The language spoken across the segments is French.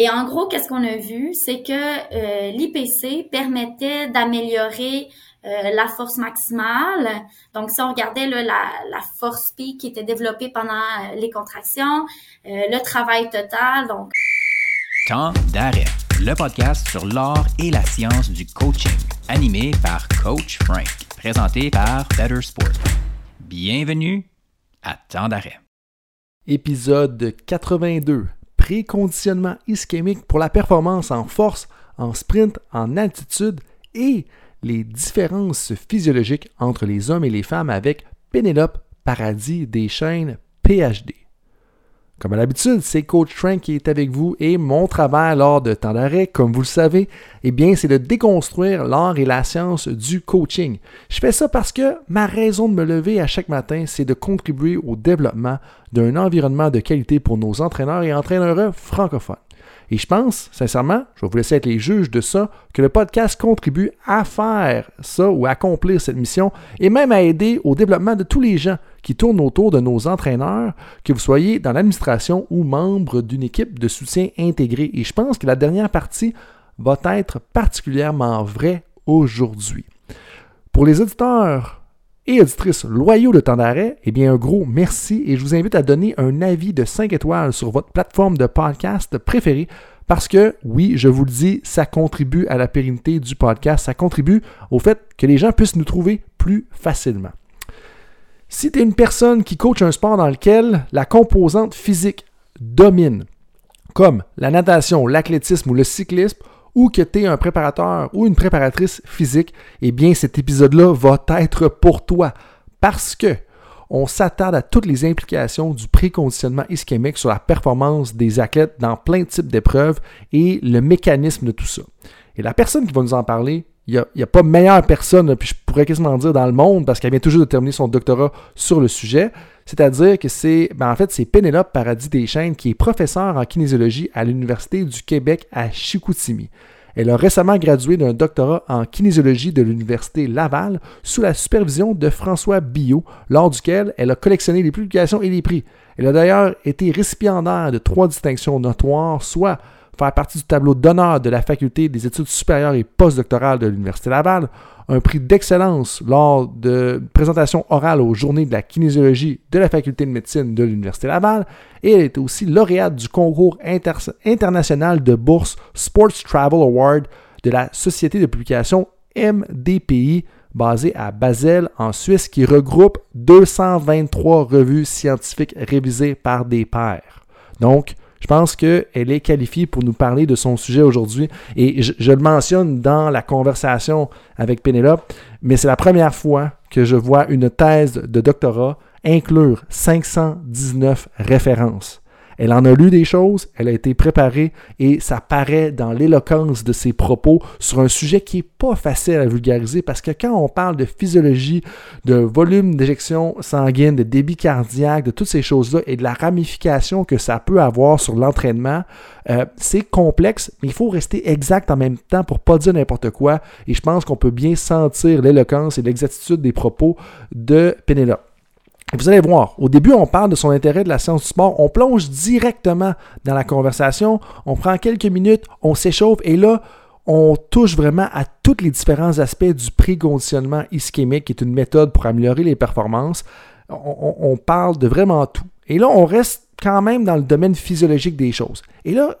Et en gros, qu'est-ce qu'on a vu? C'est que euh, l'IPC permettait d'améliorer euh, la force maximale. Donc, si on regardait la, la, force P qui était développée pendant euh, les contractions, le travail total, donc... Temps d'arrêt, le podcast sur l'art et la science du coaching, animé par Coach Frank, présenté par Better Sport. Bienvenue à Temps d'arrêt. Épisode 82 préconditionnement ischémique pour la performance en force, en sprint, en altitude et les différences physiologiques entre les hommes et les femmes avec Pénélope Paradis des chaînes PhD. Comme à l'habitude, c'est Coach Frank qui est avec vous et mon travail lors de temps d'arrêt, comme vous le savez, eh bien, c'est de déconstruire l'art et la science du coaching. Je fais ça parce que ma raison de me lever à chaque matin, c'est de contribuer au développement d'un environnement de qualité pour nos entraîneurs et entraîneurs francophones. Et je pense, sincèrement, je vais vous laisser être les juges de ça, que le podcast contribue à faire ça ou à accomplir cette mission et même à aider au développement de tous les gens qui tournent autour de nos entraîneurs, que vous soyez dans l'administration ou membre d'une équipe de soutien intégrée. Et je pense que la dernière partie va être particulièrement vraie aujourd'hui. Pour les auditeurs et auditrices loyaux de temps d'arrêt, eh bien, un gros merci et je vous invite à donner un avis de 5 étoiles sur votre plateforme de podcast préférée parce que, oui, je vous le dis, ça contribue à la pérennité du podcast, ça contribue au fait que les gens puissent nous trouver plus facilement. Si tu es une personne qui coach un sport dans lequel la composante physique domine, comme la natation, l'athlétisme ou le cyclisme, ou que tu es un préparateur ou une préparatrice physique, eh bien cet épisode-là va être pour toi parce que on s'attarde à toutes les implications du préconditionnement ischémique sur la performance des athlètes dans plein de types d'épreuves et le mécanisme de tout ça. Et la personne qui va nous en parler, il n'y a, pas meilleure personne, puis je pourrais quasiment dire dans le monde, parce qu'elle vient toujours de terminer son doctorat sur le sujet. C'est-à-dire que c'est, ben en fait, c'est Pénélope Paradis Deschaines qui est professeure en kinésiologie à l'Université du Québec à Chicoutimi. Elle a récemment gradué d'un doctorat en kinésiologie de l'Université Laval sous la supervision de François Billot, lors duquel elle a collectionné les publications et les prix. Elle a d'ailleurs été récipiendaire de trois distinctions notoires, soit faire partie du tableau d'honneur de la Faculté des études supérieures et postdoctorales de l'Université Laval, un prix d'excellence lors de présentation orale aux journées de la kinésiologie de la Faculté de médecine de l'Université Laval, et elle est aussi lauréate du concours international de bourse Sports Travel Award de la Société de publication MDPI basée à Basel en Suisse qui regroupe 223 revues scientifiques révisées par des pairs. Donc, je pense qu'elle est qualifiée pour nous parler de son sujet aujourd'hui. Et je, le mentionne dans la conversation avec Pénélope, mais c'est la première fois que je vois une thèse de doctorat inclure 519 références. Elle en a lu des choses, elle a été préparée et ça paraît dans l'éloquence de ses propos sur un sujet qui n'est pas facile à vulgariser parce que quand on parle de physiologie, de volume d'éjection sanguine, de débit cardiaque, de toutes ces choses-là et de la ramification que ça peut avoir sur l'entraînement, euh, c'est complexe, mais il faut rester exact en même temps pour pas dire n'importe quoi. Et je pense qu'on peut bien sentir l'éloquence et l'exactitude des propos de Pénélope. Vous allez voir, au début, on parle de son intérêt de la science du sport. On plonge directement dans la conversation. On prend quelques minutes, on s'échauffe et là, on touche vraiment à tous les différents aspects du préconditionnement ischémique, qui est une méthode pour améliorer les performances. On, parle de vraiment tout. Et là, on reste quand même dans le domaine physiologique des choses. Et là,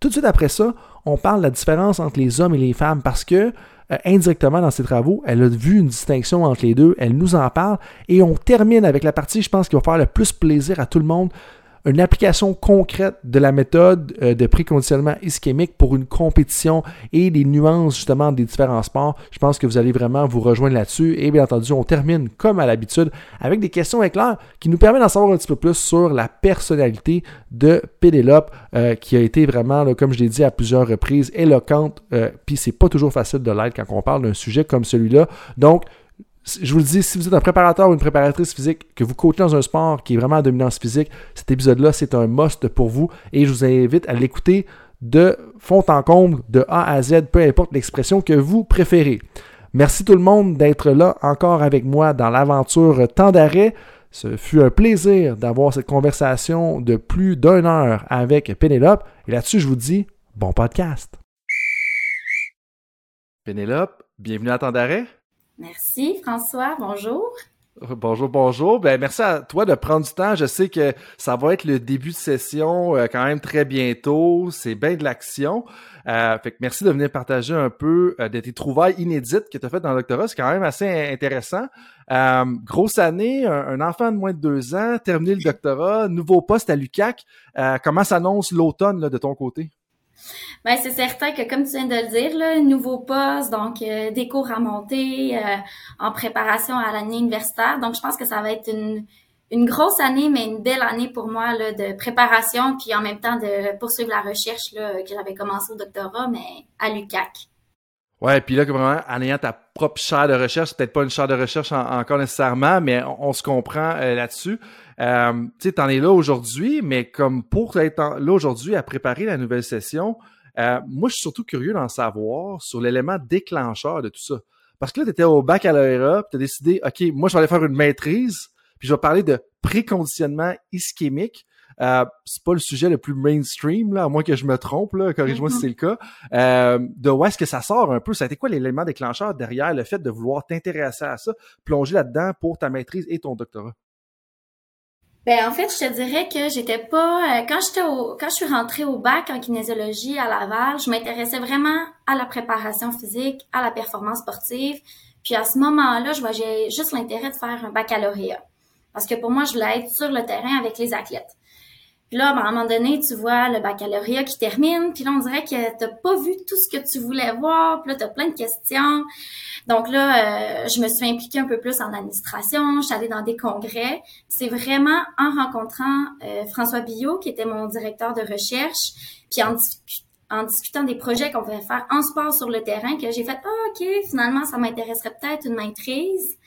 tout de suite après ça, on parle de la différence entre les hommes et les femmes parce que euh, indirectement dans ses travaux. Elle a vu une distinction entre les deux. Elle nous en parle. Et on termine avec la partie, je pense, qui va faire le plus plaisir à tout le monde une application concrète de la méthode euh, de préconditionnement ischémique pour une compétition et les nuances justement des différents sports. Je pense que vous allez vraiment vous rejoindre là-dessus. Et bien entendu, on termine comme à l'habitude avec des questions éclairs qui nous permettent d'en savoir un petit peu plus sur la personnalité de Pénélope euh, qui a été vraiment, comme je l'ai dit à plusieurs reprises, éloquente. Euh, Puis c'est pas toujours facile de l'être quand on parle d'un sujet comme celui-là. Donc, je vous le dis, si vous êtes un préparateur ou une préparatrice physique, que vous coachez dans un sport qui est vraiment à dominance physique, cet épisode-là, c'est un must pour vous et je vous invite à l'écouter de fond en comble, de A à Z, peu importe l'expression que vous préférez. Merci tout le monde d'être là encore avec moi dans l'aventure Temps d'arrêt. Ce fut un plaisir d'avoir cette conversation de plus d'une heure avec Pénélope. Et là-dessus, je vous dis bon podcast. Pénélope, bienvenue à Temps d'arrêt. Merci François, bonjour. Bonjour, bonjour. Ben, merci à toi de prendre du temps. Je sais que ça va être le début de session euh, quand même très bientôt. C'est bien de l'action. Euh, fait que merci de venir partager un peu euh, de tes trouvailles inédites que tu as faites dans le doctorat. C'est quand même assez intéressant. grosse année, un, enfant de moins de deux ans, terminé le doctorat, nouveau poste à l'UCAC. comment s'annonce l'automne de ton côté? Ben, c'est certain que, comme tu viens de le dire, nouveau poste, donc euh, des cours à monter euh, en préparation à l'année universitaire. Donc, je pense que ça va être une, une grosse année, mais une belle année pour moi là, de préparation, puis en même temps de poursuivre la recherche là, que j'avais commencé au doctorat, mais à l'UCAC. Ouais, puis là, vraiment, en ayant ta propre chaire de recherche, peut-être pas une chaire de recherche encore nécessairement, mais on, se comprend euh, là-dessus. Euh, tu sais, t'en es là aujourd'hui, mais comme pour être là aujourd'hui à préparer la nouvelle session, euh, moi, je suis surtout curieux d'en savoir sur l'élément déclencheur de tout ça. Parce que là, tu étais au baccalauréat, tu as décidé, OK, moi, je vais aller faire une maîtrise, puis je vais parler de préconditionnement ischémique. Euh, c'est pas le sujet le plus mainstream, là, à moins que je me trompe, là, corrige-moi si mm-hmm. c'est le cas. Euh, de où est-ce que ça sort un peu? Ça a été quoi l'élément déclencheur derrière le fait de vouloir t'intéresser à ça, plonger là-dedans pour ta maîtrise et ton doctorat? Ben en fait, je te dirais que j'étais pas euh, quand j'étais au quand je suis rentrée au bac en kinésiologie à Laval, je m'intéressais vraiment à la préparation physique, à la performance sportive. Puis à ce moment-là, je voyais juste l'intérêt de faire un baccalauréat. Parce que pour moi, je voulais être sur le terrain avec les athlètes. Puis là, ben, à un moment donné, tu vois le baccalauréat qui termine, puis là, on dirait que t'as pas vu tout ce que tu voulais voir, puis là, t'as plein de questions. Donc là, euh, je me suis impliquée un peu plus en administration, je suis allée dans des congrès. C'est vraiment en rencontrant euh, François Billot, qui était mon directeur de recherche, puis en, en discutant des projets qu'on pouvait faire en sport sur le terrain, que j'ai fait ah, OK, finalement, ça m'intéresserait peut-être une maîtrise.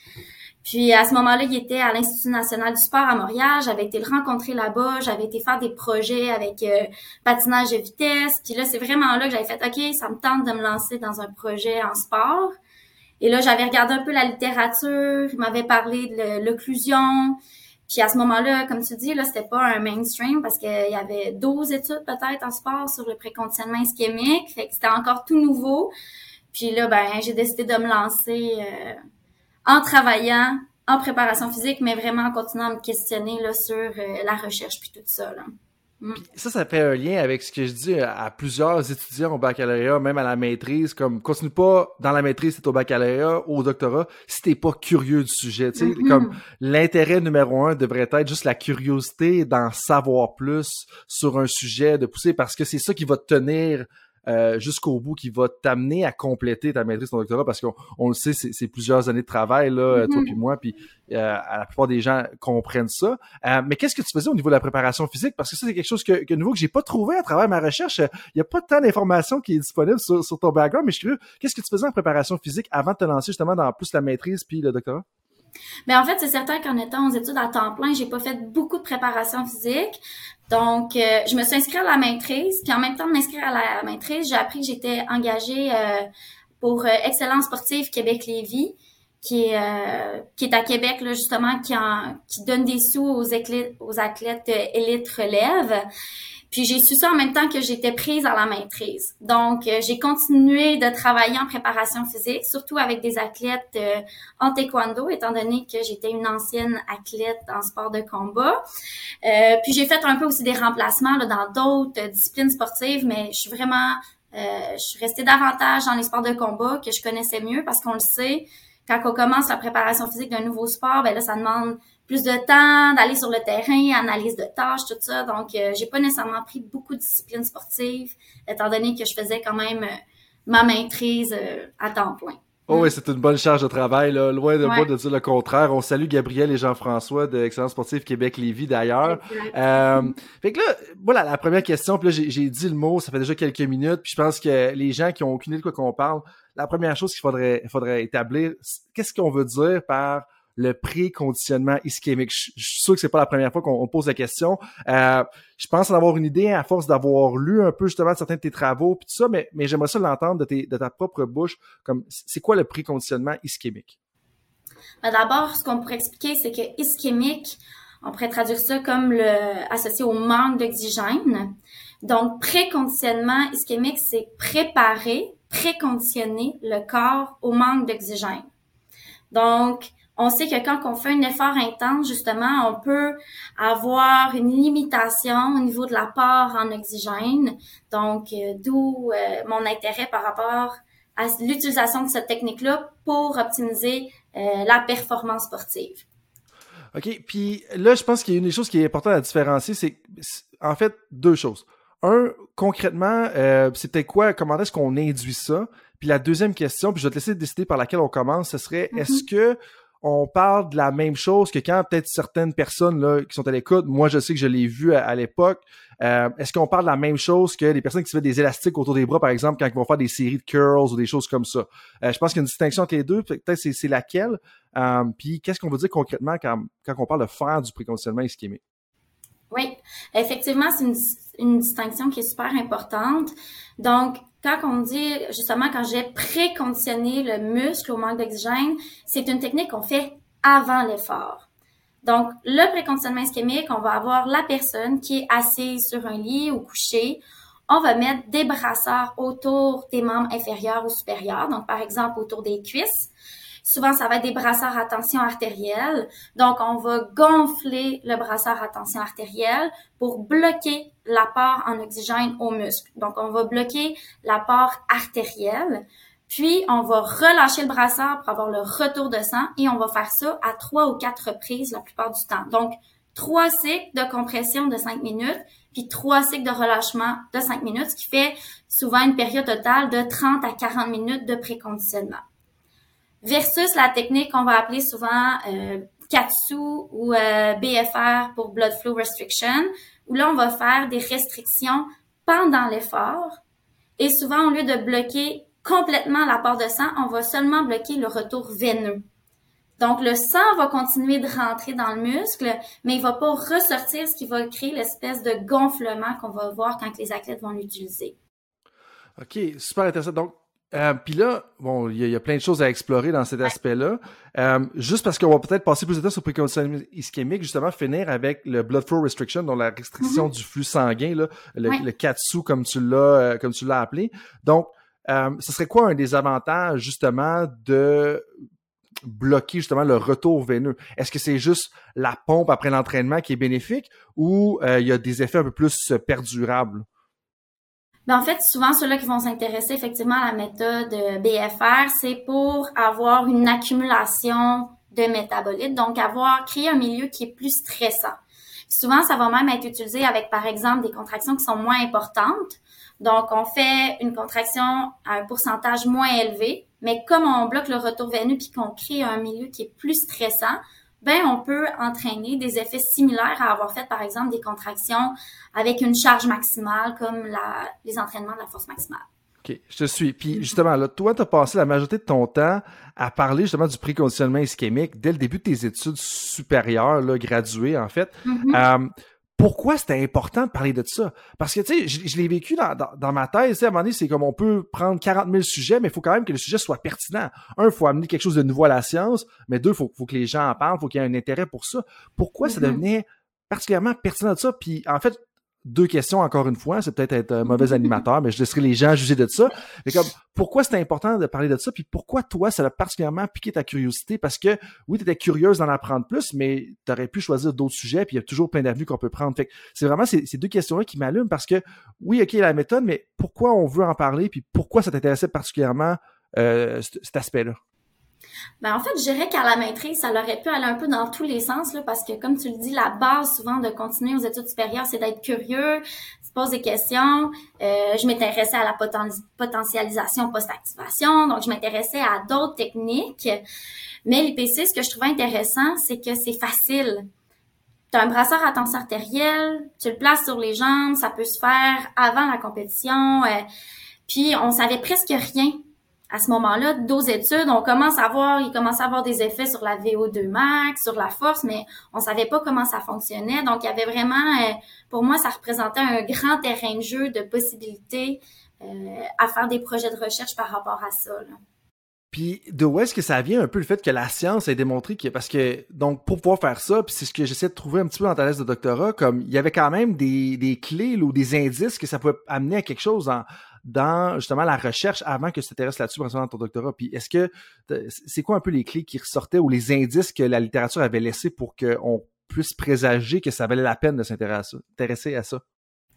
Puis à ce moment-là, il était à l'Institut national du sport à Montréal. J'avais été le rencontrer là-bas. J'avais été faire des projets avec euh, patinage de vitesse. Puis là, c'est vraiment là que j'avais fait, OK, ça me tente de me lancer dans un projet en sport. Et là, j'avais regardé un peu la littérature. Il m'avait parlé de l'occlusion. Puis à ce moment-là, comme tu dis, là, c'était pas un mainstream parce qu'il y avait 12 études peut-être en sport sur le préconditionnement ischémique. Fait que c'était encore tout nouveau. Puis là, ben, j'ai décidé de me lancer euh, en travaillant en préparation physique, mais vraiment en continuant à me questionner là, sur euh, la recherche puis tout ça. Là. Mm. Ça, ça fait un lien avec ce que je dis à plusieurs étudiants au baccalauréat, même à la maîtrise, comme continue pas dans la maîtrise, c'est au baccalauréat ou au doctorat, si t'es pas curieux du sujet. Tu sais, mm-hmm. comme l'intérêt numéro un devrait être juste la curiosité d'en savoir plus sur un sujet, de pousser, parce que c'est ça qui va te tenir euh, jusqu'au bout qui va t'amener à compléter ta maîtrise, ton doctorat, parce qu'on le sait, c'est plusieurs années de travail, là, toi mm-hmm. puis moi, puis euh, la plupart des gens comprennent ça. Euh, mais qu'est-ce que tu faisais au niveau de la préparation physique? Parce que ça, c'est quelque chose que, que nouveau que j'ai pas trouvé à travers ma recherche. Il n'y a pas tant d'informations qui est disponible sur, sur ton background, mais je suis curieux, qu'est-ce que tu faisais en préparation physique avant de te lancer justement dans plus la maîtrise puis le doctorat? Mais en fait, c'est certain qu'en étant aux études à temps plein, j'ai pas fait beaucoup de préparation physique. Donc, euh, je me suis inscrite à la maîtrise. Puis en même temps de m'inscrire à la maîtrise, j'ai appris que j'étais engagée euh, pour euh, Excellence sportive Québec-Lévis, qui est qui est à Québec là justement, qui en, qui donne des sous aux aux athlètes élites relève. Puis j'ai su ça en même temps que j'étais prise à la maîtrise. Donc euh, j'ai continué de travailler en préparation physique, surtout avec des athlètes euh, en taekwondo, étant donné que j'étais une ancienne athlète en sport de combat. Euh, puis j'ai fait un peu aussi des remplacements dans d'autres disciplines sportives, mais je suis vraiment, je suis restée davantage dans les sports de combat que je connaissais mieux parce qu'on le sait. Quand on commence la préparation physique d'un nouveau sport, ben là, ça demande plus de temps, d'aller sur le terrain, analyse de tâches, tout ça. Donc, euh, j'ai pas nécessairement pris beaucoup de disciplines sportives, étant donné que je faisais quand même euh, ma maîtrise euh, à temps plein. Oh oui, c'est une bonne charge de travail, là. loin de moi de dire le contraire. On salue Gabriel et Jean-François de Excellence Sportive Québec-Lévis d'ailleurs. Euh, fait que là, voilà, la première question, puis là j'ai dit le mot, ça fait déjà quelques minutes, puis je pense que les gens qui ont aucune idée de quoi qu'on parle, la première chose qu'il faudrait, faudrait établir, qu'est-ce qu'on veut dire par le préconditionnement ischémique. Je, suis sûr que c'est pas la première fois qu'on pose la question. Euh, je pense en avoir une idée à force d'avoir lu un peu justement certains de tes travaux puis tout ça, mais, mais j'aimerais ça l'entendre de, de ta propre bouche. Comme c'est quoi le préconditionnement ischémique? Ben, d'abord, ce qu'on pourrait expliquer, c'est que ischémique, on pourrait traduire ça comme le associé au manque d'oxygène. Donc, préconditionnement ischémique, c'est préparer, préconditionner le corps au manque d'oxygène. Donc, on sait que quand on fait un effort intense, justement, on peut avoir une limitation au niveau de l'apport en oxygène. Donc, euh, d'où euh, mon intérêt par rapport à l'utilisation de cette technique-là pour optimiser euh, la performance sportive. OK. Puis là, je pense qu'il y a une des choses qui est importante à différencier, c'est en fait deux choses. Un, concrètement, peut-être quoi, comment est-ce qu'on induit ça? Puis la deuxième question, puis je vais te laisser décider par laquelle on commence, ce serait est-ce mm-hmm. que on parle de la même chose que quand peut-être certaines personnes là, qui sont à l'écoute, moi je sais que je l'ai vu à, l'époque, euh, est-ce qu'on parle de la même chose que les personnes qui se font des élastiques autour des bras, par exemple, quand ils vont faire des séries de curls ou des choses comme ça? Euh, je pense qu'il y a une distinction entre les deux, peut-être c'est, c'est laquelle. Euh, puis qu'est-ce qu'on veut dire concrètement quand, quand on parle de faire du préconditionnement ischémique? Oui, effectivement, c'est une, une distinction qui est super importante. Donc, quand on dit justement quand j'ai préconditionné le muscle au manque d'oxygène, c'est une technique qu'on fait avant l'effort. Donc, le préconditionnement ischémique, on va avoir la personne qui est assise sur un lit ou couchée. On va mettre des brasseurs autour des membres inférieurs ou supérieurs, donc par exemple autour des cuisses. Souvent, ça va être des brasseurs à tension artérielle. Donc, on va gonfler le brasseur à tension artérielle pour bloquer l'apport en oxygène aux muscles. Donc, on va bloquer l'apport artériel. Puis, on va relâcher le brasseur pour avoir le retour de sang et on va faire ça à trois ou quatre reprises la plupart du temps. Donc, trois cycles de compression de cinq minutes, puis trois cycles de relâchement de cinq minutes, ce qui fait souvent une période totale de 30 à 40 minutes de préconditionnement versus la technique qu'on va appeler souvent euh, KATSU ou euh, BFR pour Blood Flow Restriction, où là, on va faire des restrictions pendant l'effort. Et souvent, au lieu de bloquer complètement l'apport de sang, on va seulement bloquer le retour veineux. Donc, le sang va continuer de rentrer dans le muscle, mais il va pas ressortir, ce qui va créer l'espèce de gonflement qu'on va voir quand les athlètes vont l'utiliser. OK, super intéressant. Donc, euh, Puis là, bon, il y, a plein de choses à explorer dans cet aspect-là. Euh, juste parce qu'on va peut-être passer plus de temps sur le préconditionnement ischémique, justement, finir avec le blood flow restriction, donc la restriction mm-hmm. du flux sanguin, là, le, le KATSU, comme tu l'as, euh, comme tu l'as appelé. Donc, euh, ce serait quoi un des avantages, justement, de bloquer justement le retour veineux? Est-ce que c'est juste la pompe après l'entraînement qui est bénéfique ou il y a des effets un peu plus perdurables? Ben, en fait, souvent, ceux-là qui vont s'intéresser effectivement à la méthode BFR, c'est pour avoir une accumulation de métabolites, donc avoir créé un milieu qui est plus stressant. Souvent, ça va même être utilisé avec, par exemple, des contractions qui sont moins importantes. Donc, on fait une contraction à un pourcentage moins élevé, mais comme on bloque le retour veineux puis qu'on crée un milieu qui est plus stressant, ben on peut entraîner des effets similaires à avoir fait par exemple des contractions avec une charge maximale comme la, les entraînements de la force maximale. OK, je te suis. Puis justement, là, toi, tu as passé la majorité de ton temps à parler justement du préconditionnement ischémique dès le début de tes études supérieures, là, graduées en fait. Mm-hmm. Euh, pourquoi c'était important de parler de ça? Parce que, tu sais, je, l'ai vécu dans, dans, ma thèse, à un moment donné, c'est comme on peut prendre 40 000 sujets, mais il faut quand même que le sujet soit pertinent. Un, il faut amener quelque chose de nouveau à la science, mais deux, il faut, faut que les gens en parlent, il faut qu'il y ait un intérêt pour ça. Pourquoi ça mm-hmm. devenait particulièrement pertinent de ça? Puis, en fait, deux questions encore une fois. C'est peut-être être un mauvais animateur, mais je laisserai les gens juger de ça. Mais comme, pourquoi c'était important de parler de ça? Puis pourquoi toi, ça a particulièrement piqué ta curiosité? Parce que oui, tu étais curieuse d'en apprendre plus, mais tu aurais pu choisir d'autres sujets, puis il y a toujours plein d'avenues qu'on peut prendre. Fait c'est vraiment ces, deux questions-là qui m'allument parce que oui, OK, la méthode, mais pourquoi on veut en parler? Puis pourquoi ça t'intéressait particulièrement euh, cet aspect-là? Ben, en fait, je dirais qu'à la maîtrise, ça aurait pu aller un peu dans tous les sens, là, parce que, comme tu le dis, la base souvent de continuer aux études supérieures, c'est d'être curieux, se poser des questions. Euh, je m'intéressais à la potentialisation post-activation, donc je m'intéressais à d'autres techniques. Mais l'IPC, ce que je trouvais intéressant, c'est que c'est facile. Tu as un brasseur à tension artérielle, tu le places sur les jambes, ça peut se faire avant la compétition. Euh, puis on savait presque rien à ce moment-là, dos études, on commence à voir, il commence à avoir des effets sur la VO2 max, sur la force, mais on savait pas comment ça fonctionnait. Donc, il y avait vraiment, euh, pour moi, ça représentait un grand terrain de jeu de possibilités euh, à faire des projets de recherche par rapport à ça. Puis de où est-ce que ça vient un peu le fait que la science ait démontré que parce que donc pour pouvoir faire ça, puis c'est ce que j'essaie de trouver un petit peu dans ta thèse de doctorat, comme il y avait quand même des, clés ou des indices que ça pouvait amener à quelque chose dans, dans justement la recherche avant que tu t'intéresses là-dessus dans ton doctorat. Puis est-ce que c'est quoi un peu les clés qui ressortaient ou les indices que la littérature avait laissés pour qu'on puisse présager que ça valait la peine de s'intéresser à ça?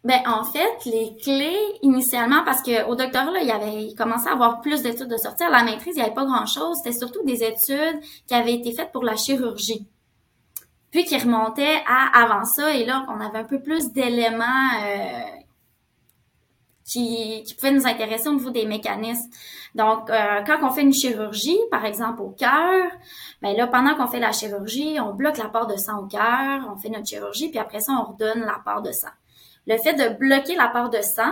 Ben en fait, les clés initialement, parce que au doctorat, là, il y avait il commençait à avoir plus d'études de sortie. À la maîtrise, il n'y avait pas grand-chose. C'était surtout des études qui avaient été faites pour la chirurgie. Puis qui remontaient à avant ça, et là, on avait un peu plus d'éléments euh, qui, qui pouvaient nous intéresser au niveau des mécanismes. Donc, euh, quand on fait une chirurgie, par exemple au cœur, ben là, pendant qu'on fait la chirurgie, on bloque la part de sang au cœur, on fait notre chirurgie, puis après ça, on redonne la part de sang. Le fait de bloquer la part de sang,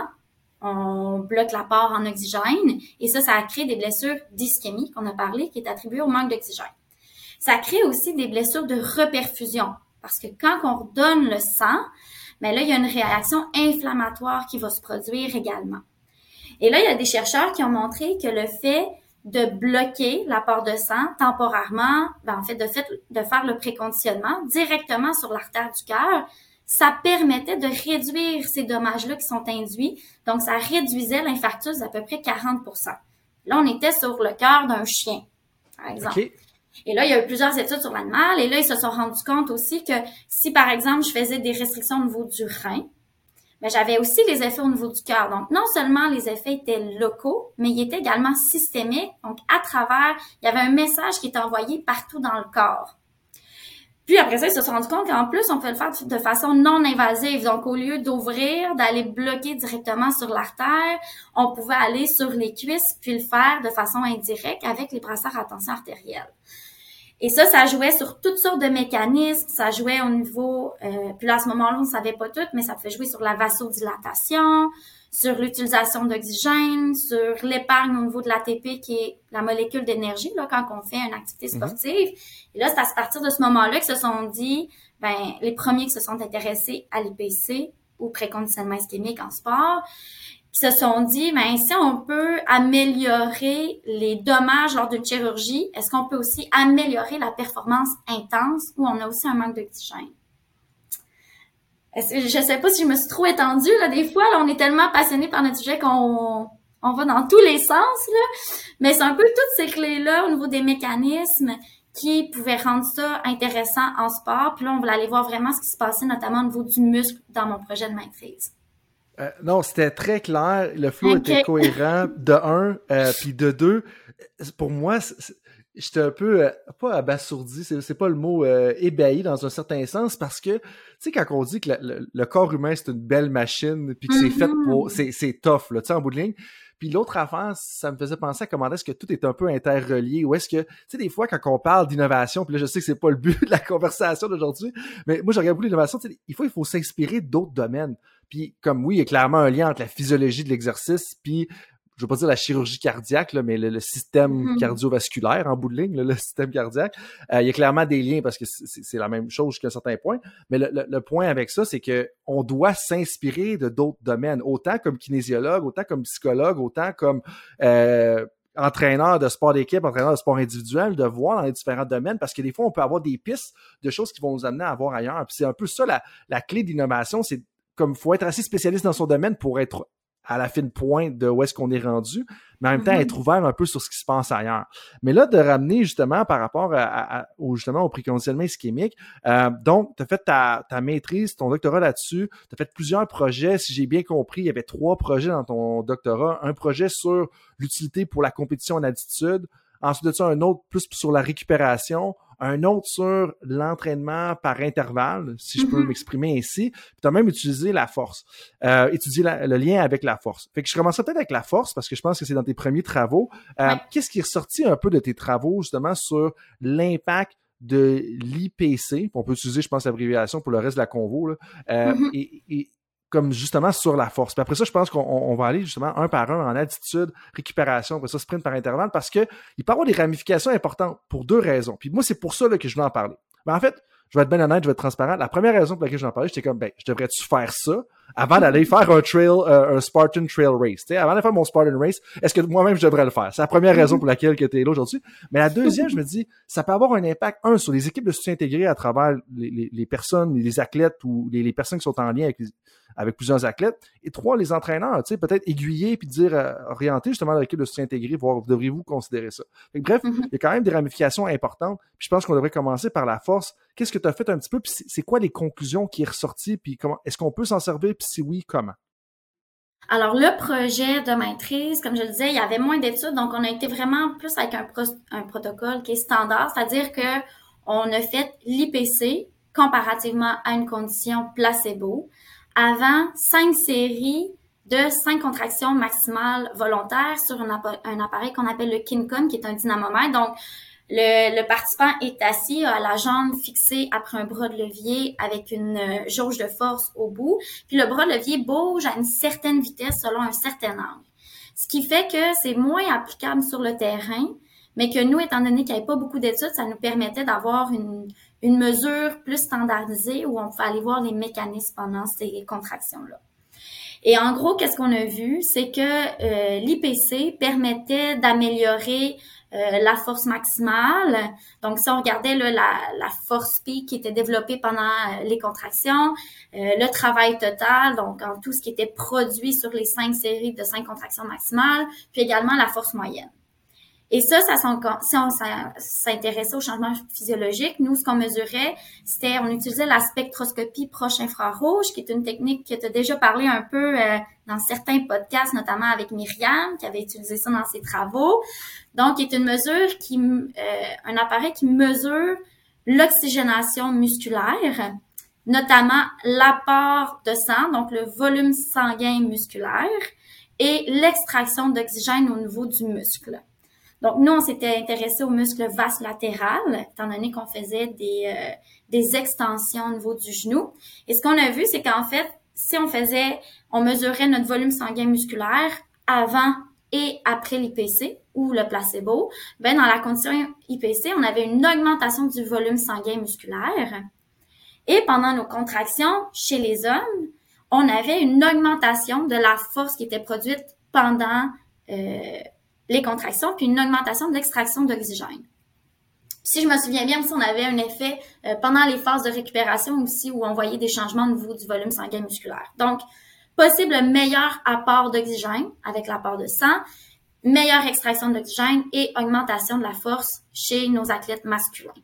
on bloque la part en oxygène et ça, ça a créé des blessures d'ischémie qu'on a parlé, qui est attribuée au manque d'oxygène. Ça crée aussi des blessures de reperfusion parce que quand on redonne le sang, mais là, il y a une réaction inflammatoire qui va se produire également. Et là, il y a des chercheurs qui ont montré que le fait de bloquer la part de sang temporairement, ben en fait, de, fait, de faire le préconditionnement directement sur l'artère du cœur, ça permettait de réduire ces dommages-là qui sont induits. Donc, ça réduisait l'infarctus d'à peu près 40% Là, on était sur le cœur d'un chien, par exemple. Et là, il y a eu plusieurs études sur l'animal. Et là, ils se sont rendus compte aussi que si, par exemple, je faisais des restrictions au niveau du rein, ben, j'avais aussi les effets au niveau du cœur. Donc, non seulement les effets étaient locaux, mais ils étaient également systémiques. Donc, à travers, il y avait un message qui était envoyé partout dans le corps. Puis après ça, ils se sont rendus compte qu'en plus, on peut le faire de façon non invasive. Donc, au lieu d'ouvrir, d'aller bloquer directement sur l'artère, on pouvait aller sur les cuisses puis le faire de façon indirecte avec les brassards à tension artérielle. Et ça, ça jouait sur toutes sortes de mécanismes. Ça jouait au niveau, euh, puis là, à ce moment-là, on ne savait pas tout, mais ça pouvait jouer sur la vasodilatation, sur l'utilisation d'oxygène, sur l'épargne au niveau de l'ATP, qui est la molécule d'énergie, là, quand on fait une activité mhm. sportive. Et là, c'est à partir de ce moment-là que se sont dit, ben, les premiers qui se sont intéressés à l'IPC ou préconditionnement ischémique en sport, qui se sont dit, ben, si on peut améliorer les dommages lors d'une chirurgie, est-ce qu'on peut aussi améliorer la performance intense où on a aussi un manque d'oxygène? Je sais pas si je me suis trop étendue, là, des fois, là, on est tellement passionné par notre sujet qu'on on va dans tous les sens, là. Mais c'est un peu toutes ces clés-là au niveau des mécanismes qui pouvaient rendre ça intéressant en sport. Puis là, on voulait aller voir vraiment ce qui se passait, notamment au niveau du muscle dans mon projet de maîtrise. Euh, non, c'était très clair. Le flow était cohérent de un, euh, puis de deux. Pour moi, j'étais un peu euh, pas abasourdi, c'est pas le mot ébahi dans un certain sens parce que tu sais quand on dit que le, corps humain c'est une belle machine puis que c'est fait pour mm-hmm. c'est tough là, tu sais en bout de ligne. Puis l'autre affaire, ça me faisait penser à comment est-ce que tout est un peu interrelié. Ou est-ce que, tu sais, des fois, quand on parle d'innovation, puis là, je sais que c'est pas le but de la conversation d'aujourd'hui, mais moi, je regarde beaucoup l'innovation, il faut, il faut s'inspirer d'autres domaines. Puis comme oui, il y a clairement un lien entre la physiologie de l'exercice puis je veux pas dire la chirurgie cardiaque, là, mais le, système mm-hmm. cardiovasculaire en bout de ligne, le système cardiaque, euh, il y a clairement des liens parce que c'est la même chose jusqu'à un certain point. Mais le, point avec ça, c'est que on doit s'inspirer de d'autres domaines, autant comme kinésiologue, autant comme psychologue, autant comme euh, entraîneur de sport d'équipe, entraîneur de sport individuel, de voir dans les différents domaines, parce que des fois, on peut avoir des pistes de choses qui vont nous amener à voir ailleurs. Puis c'est un peu ça la, la clé d'innovation, c'est comme faut être assez spécialiste dans son domaine pour être à la fine pointe de où est-ce qu'on est rendu, mais en même temps mm-hmm. être ouvert un peu sur ce qui se passe ailleurs. Mais là, de ramener justement par rapport à, au, justement au préconditionnement ischémique, euh, donc, tu as fait ta, ta, maîtrise, ton doctorat là-dessus, tu as fait plusieurs projets, si j'ai bien compris, il y avait trois projets dans ton doctorat, un projet sur l'utilité pour la compétition en altitude, ensuite de ça, un autre plus sur la récupération, un autre sur l'entraînement par intervalle, si je peux mm-hmm. m'exprimer ainsi. Puis tu as même utilisé la force, euh, étudié le lien avec la force. Fait que je commencerai peut-être avec la force parce que je pense que c'est dans tes premiers travaux. Euh, Qu'est-ce qui est ressorti un peu de tes travaux justement sur l'impact de l'IPC, on peut utiliser, je pense, l'abréviation pour le reste de la convo, là, euh, mm-hmm. et, et comme justement sur la force. Puis après ça, je pense qu'on va aller justement un par un en altitude, récupération, après ça, sprint par intervalle, parce que il peut avoir des ramifications importantes pour deux raisons. Puis moi, c'est pour ça là, que je veux en parler. Mais en fait, je vais être bien honnête, je vais être transparent. La première raison pour laquelle j'en parlais, j'étais comme, ben, je devrais-tu faire ça avant d'aller faire un trail, euh, un Spartan Trail Race? sais, avant de faire mon Spartan Race, est-ce que moi-même je devrais le faire? C'est la première raison pour laquelle tu es là aujourd'hui. Mais la deuxième, je me dis, ça peut avoir un impact, un, sur les équipes de soutien intégré à travers les, les, les personnes, les athlètes ou les, les, personnes qui sont en lien avec, avec plusieurs athlètes. Et trois, les entraîneurs, tu sais, peut-être aiguiller puis dire, euh, orienter justement l'équipe de soutien intégré, voir, devriez-vous considérer ça? bref, mm-hmm. il y a quand même des ramifications importantes. Puis je pense qu'on devrait commencer par la force. Qu'est-ce que tu as fait un petit peu? Puis c'est quoi les conclusions qui est ressorties? Puis comment, est-ce qu'on peut s'en servir? Puis si oui, comment? Alors, le projet de maîtrise, comme je le disais, il y avait moins d'études, donc on a été vraiment plus avec un, un protocole qui est standard, c'est-à-dire que on a fait l'IPC comparativement à une condition placebo avant cinq séries de cinq contractions maximales volontaires sur un, appareil qu'on appelle le Kincon, qui est un dynamomètre. Donc, le, participant est assis, a la jambe fixée après un bras de levier avec une euh, jauge de force au bout. Puis le bras de levier bouge à une certaine vitesse selon un certain angle. Ce qui fait que c'est moins applicable sur le terrain, mais que nous, étant donné qu'il n'y avait pas beaucoup d'études, ça nous permettait d'avoir une, une mesure plus standardisée où on pouvait aller voir les mécanismes pendant ces contractions-là. Et en gros, qu'est-ce qu'on a vu? C'est que euh, l'IPC permettait d'améliorer euh, la force maximale. Donc, si on regardait la, la, force P qui était développée pendant euh, les contractions, le travail total, donc en tout ce qui était produit sur les cinq séries de cinq contractions maximales, puis également la force moyenne. Et ça, ça si on s'intéressait au changement physiologique, nous, ce qu'on mesurait, c'était, on utilisait la spectroscopie proche infrarouge, qui est une technique que tu as déjà parlé un peu euh, dans certains podcasts, notamment avec Myriam, qui avait utilisé ça dans ses travaux. Donc, qui est une mesure qui, euh, un appareil qui mesure l'oxygénation musculaire, notamment l'apport de sang, donc le volume sanguin musculaire, et l'extraction d'oxygène au niveau du muscle. Donc, nous, on s'était intéressé au muscle vaste latéral, étant donné qu'on faisait des, euh, des extensions au niveau du genou. Et ce qu'on a vu, c'est qu'en fait, si on faisait, on mesurait notre volume sanguin musculaire avant et après l'IPC ou le placebo, ben dans la condition IPC, on avait une augmentation du volume sanguin musculaire. Et pendant nos contractions, chez les hommes, on avait une augmentation de la force qui était produite pendant euh, les contractions, puis une augmentation de l'extraction d'oxygène. Si je me souviens bien, aussi, on avait un effet euh, pendant les phases de récupération aussi où on voyait des changements au niveau du volume sanguin musculaire. Donc, possible meilleur apport d'oxygène avec l'apport de sang, meilleure extraction d'oxygène et augmentation de la force chez nos athlètes masculins.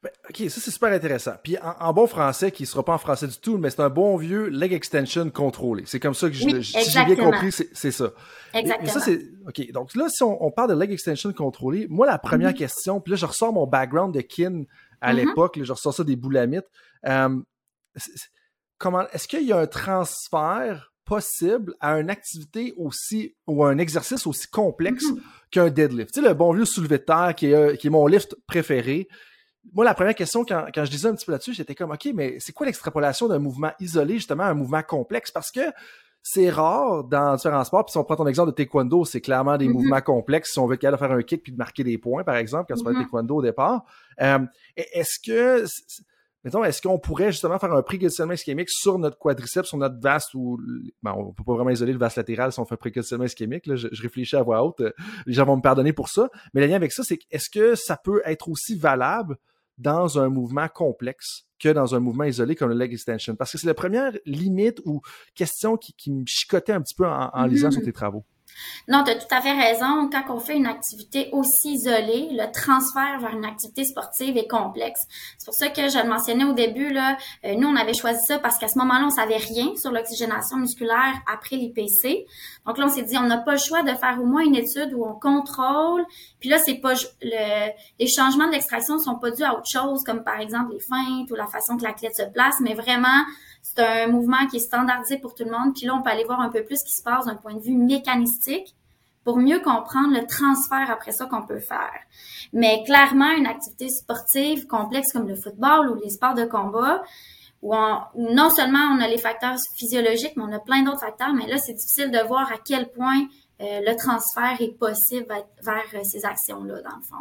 Ben, ok, ça c'est super intéressant. Puis en, bon français, qui ne sera pas en français du tout, mais c'est un bon vieux leg extension contrôlé. C'est comme ça que je, si j'ai bien compris, c'est ça. Exactement. ça c'est ok. Donc là, si on, parle de leg extension contrôlé, moi la première mm-hmm. question, puis là je ressors mon background de kin à mm-hmm. l'époque, je ressors ça des boulamites. Euh, comment est-ce qu'il y a un transfert possible à une activité aussi ou un exercice aussi complexe mm-hmm. qu'un deadlift? Tu sais, le bon vieux soulevé de terre qui est, qui est mon lift préféré moi, la première question, quand, quand je disais un petit peu là-dessus, j'étais comme, OK, mais c'est quoi l'extrapolation d'un mouvement isolé, justement, un mouvement complexe? Parce que c'est rare dans différents sports. Puis si on prend ton exemple de taekwondo, c'est clairement des mm-hmm. mouvements complexes. Si on veut être capable de faire un kick puis de marquer des points, par exemple, quand on fait mm-hmm. taekwondo au départ. Euh, est-ce que, mettons, est-ce qu'on pourrait justement faire un préconditionnement ischémique sur notre quadriceps, sur notre vaste ou, ben, on peut pas vraiment isoler le vaste latéral si on fait un préconditionnement ischémique. Là, je, je, réfléchis à voix haute. Les gens vont me pardonner pour ça. Mais le lien avec ça, c'est est-ce que ça peut être aussi valable dans un mouvement complexe que dans un mouvement isolé comme le leg extension? Parce que c'est la première limite ou question qui, me chicotait un petit peu en, lisant sur tes travaux. Non, tu as tout à fait raison. Quand on fait une activité aussi isolée, le transfert vers une activité sportive est complexe. C'est pour ça que je le mentionnais au début, là, euh, nous, on avait choisi ça parce qu'à ce moment-là, on savait rien sur l'oxygénation musculaire après l'IPC. Donc là, on s'est dit, on n'a pas le choix de faire au moins une étude où on contrôle. Puis là, c'est pas le, les changements de l'extraction sont pas dus à autre chose, comme par exemple les feintes ou la façon que l'athlète se place, mais vraiment c'est un mouvement qui est standardisé pour tout le monde. Puis là, on peut aller voir un peu plus ce qui se passe d'un point de vue mécanistique pour mieux comprendre le transfert après ça qu'on peut faire. Mais clairement, une activité sportive complexe comme le football ou les sports de combat, où, non seulement on a les facteurs physiologiques, mais on a plein d'autres facteurs, mais là, c'est difficile de voir à quel point euh, le transfert est possible vers, euh, ces actions-là, dans le fond.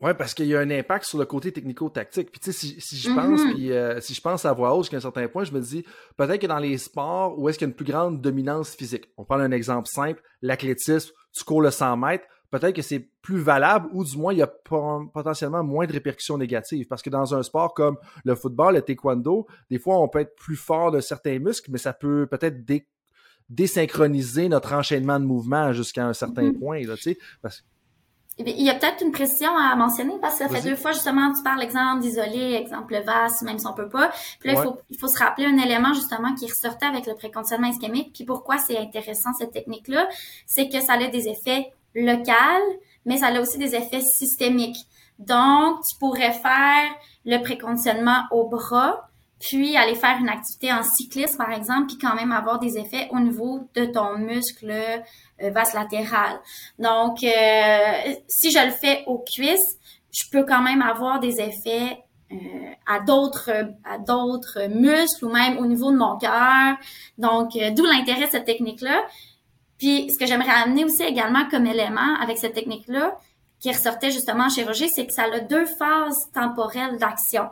Oui, parce qu'il y a un impact sur le côté technico-tactique. Puis tu sais, si, si je pense, mm-hmm. puis euh, si je pense à voix haute jusqu'à un certain point, je me dis peut-être que dans les sports où est-ce qu'il y a une plus grande dominance physique. On prend un exemple simple, l'athlétisme, tu cours le 100 mètres, peut-être que c'est plus valable ou du moins il y a potentiellement moins de répercussions négatives. Parce que dans un sport comme le football, le taekwondo, des fois on peut être plus fort de certains muscles, mais ça peut peut-être désynchroniser notre enchaînement de mouvements jusqu'à un certain mm-hmm. point. Là, parce... Il y a peut-être une précision à mentionner parce que ça fait deux fois justement tu parles exemple d'isoler, exemple vaste, même si on peut pas. Puis là, il, faut, il faut se rappeler un élément justement qui ressortait avec le préconditionnement ischémique. Puis pourquoi c'est intéressant cette technique-là, c'est que ça a des effets local, mais ça a aussi des effets systémiques. Donc, tu pourrais faire le préconditionnement au bras, puis aller faire une activité en cyclisme, par exemple, puis quand même avoir des effets au niveau de ton muscle euh, vaste latéral. Donc, euh, si je le fais aux cuisses, je peux quand même avoir des effets euh, à d'autres à d'autres muscles ou même au niveau de mon cœur. Donc, d'où l'intérêt de cette technique-là. Puis, ce que j'aimerais amener aussi également comme élément avec cette technique-là, qui ressortait justement en chirurgie, c'est que ça a deux phases temporelles d'action.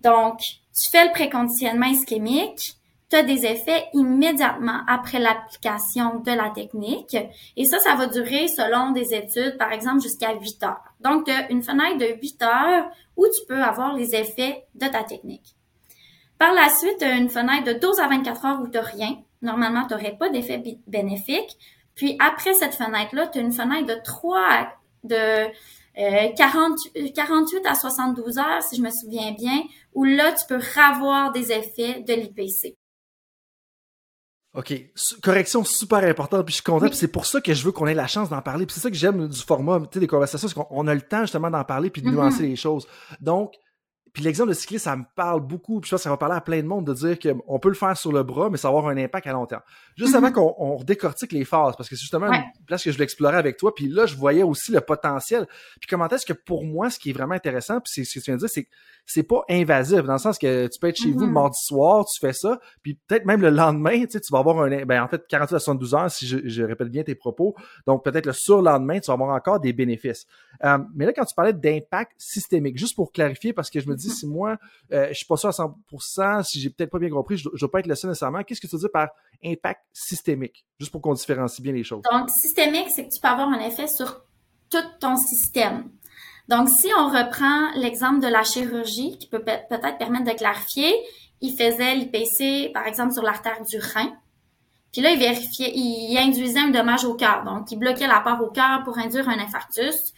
Donc, tu fais le préconditionnement ischémique, tu as des effets immédiatement après l'application de la technique. Et ça, ça va durer selon des études, par exemple, jusqu'à 8 heures. Donc, tu as une fenêtre de 8 heures où tu peux avoir les effets de ta technique. Par la suite, tu as une fenêtre de 12 à 24 heures où tu n'as rien normalement, tu n'aurais pas d'effet bénéfique. Puis après cette fenêtre-là, tu as une fenêtre de 3 de 40, euh, 48 à 72 heures, si je me souviens bien, où là, tu peux ravoir des effets de l'IPC. OK. Correction super importante, puis je suis content, puis c'est pour ça que je veux qu'on ait la chance d'en parler. Puis c'est ça que j'aime du format, tu sais, des conversations, c'est qu'on a le temps justement d'en parler puis de mm-hmm. nuancer les choses. Donc, puis l'exemple de cycliste, ça me parle beaucoup. Puis je pense que ça va parler à plein de monde de dire qu'on peut le faire sur le bras, mais ça va avoir un impact à long terme. Juste avant mm-hmm. qu'on décortique les phases, parce que c'est justement une place que je voulais explorer avec toi. Puis là, je voyais aussi le potentiel. Puis comment est-ce que pour moi, ce qui est vraiment intéressant, puis c'est ce que tu viens de dire, c'est que c'est pas invasif, dans le sens que tu peux être chez vous le mm-hmm. mardi soir, tu fais ça, puis peut-être même le lendemain, tu sais, tu vas avoir un, ben en fait, 48 à 72 heures, si je, répète bien tes propos. Donc peut-être le surlendemain, tu vas avoir encore des bénéfices. Euh, mais là, quand tu parlais d'impact systémique, juste pour clarifier, parce que je me dis, mm-hmm. si moi, euh, je suis pas sûr à 100%, si j'ai peut-être pas bien compris, je, ne dois pas être le seul nécessairement. Qu'est-ce que tu veux dire par impact systémique? Juste pour qu'on différencie bien les choses. Donc, systémique, c'est que tu peux avoir un effet sur tout ton système. Donc, si on reprend l'exemple de la chirurgie, qui peut peut-être permettre de clarifier, il faisait l'IPC, par exemple, sur l'artère du rein. Puis là, il vérifiait, il induisait un dommage au cœur. Donc, il bloquait la part au cœur pour induire un infarctus.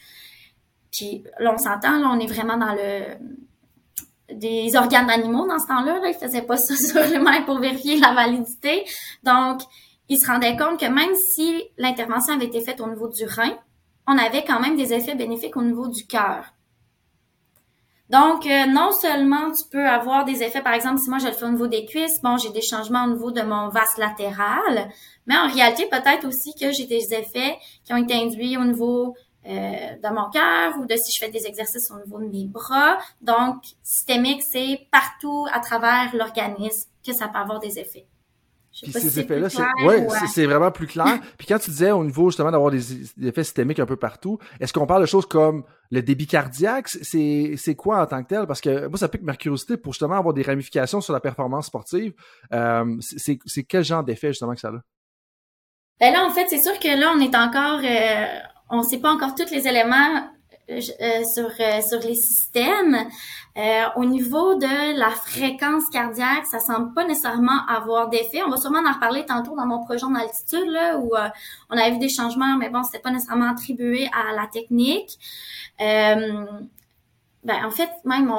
Puis là, on s'entend, là, on est vraiment dans le des organes d'animaux dans ce temps-là. Là. Il faisait pas ça sur pour vérifier la validité. Donc, il se rendait compte que même si l'intervention avait été faite au niveau du rein, on avait quand même des effets bénéfiques au niveau du cœur. Donc, euh, non seulement tu peux avoir des effets, par exemple, si moi je le fais au niveau des cuisses, bon, j'ai des changements au niveau de mon vaste latéral, mais en réalité, peut-être aussi que j'ai des effets qui ont été induits au niveau de mon cœur ou de si je fais des exercices au niveau de mes bras. Donc, systémique, c'est partout à travers l'organisme que ça peut avoir des effets. Puis ces effets-là, c'est ouais, c'est vraiment plus clair. Puis quand tu disais au niveau justement d'avoir des, effets systémiques un peu partout, est-ce qu'on parle de choses comme le débit cardiaque? C'est quoi en tant que tel? Parce que moi, ça pique ma curiosité pour justement avoir des ramifications sur la performance sportive. Euh, c'est quel genre d'effet justement que ça a? Ben là, en fait, c'est sûr que là, on est encore, euh, on ne sait pas encore tous les éléments euh, euh, sur, euh, sur les systèmes. au niveau de la fréquence cardiaque, ça semble pas nécessairement avoir d'effet. On va sûrement en reparler tantôt dans mon projet en altitude, là, où on avait vu des changements, mais bon, c'était pas nécessairement attribué à la technique. Ben, en fait, même,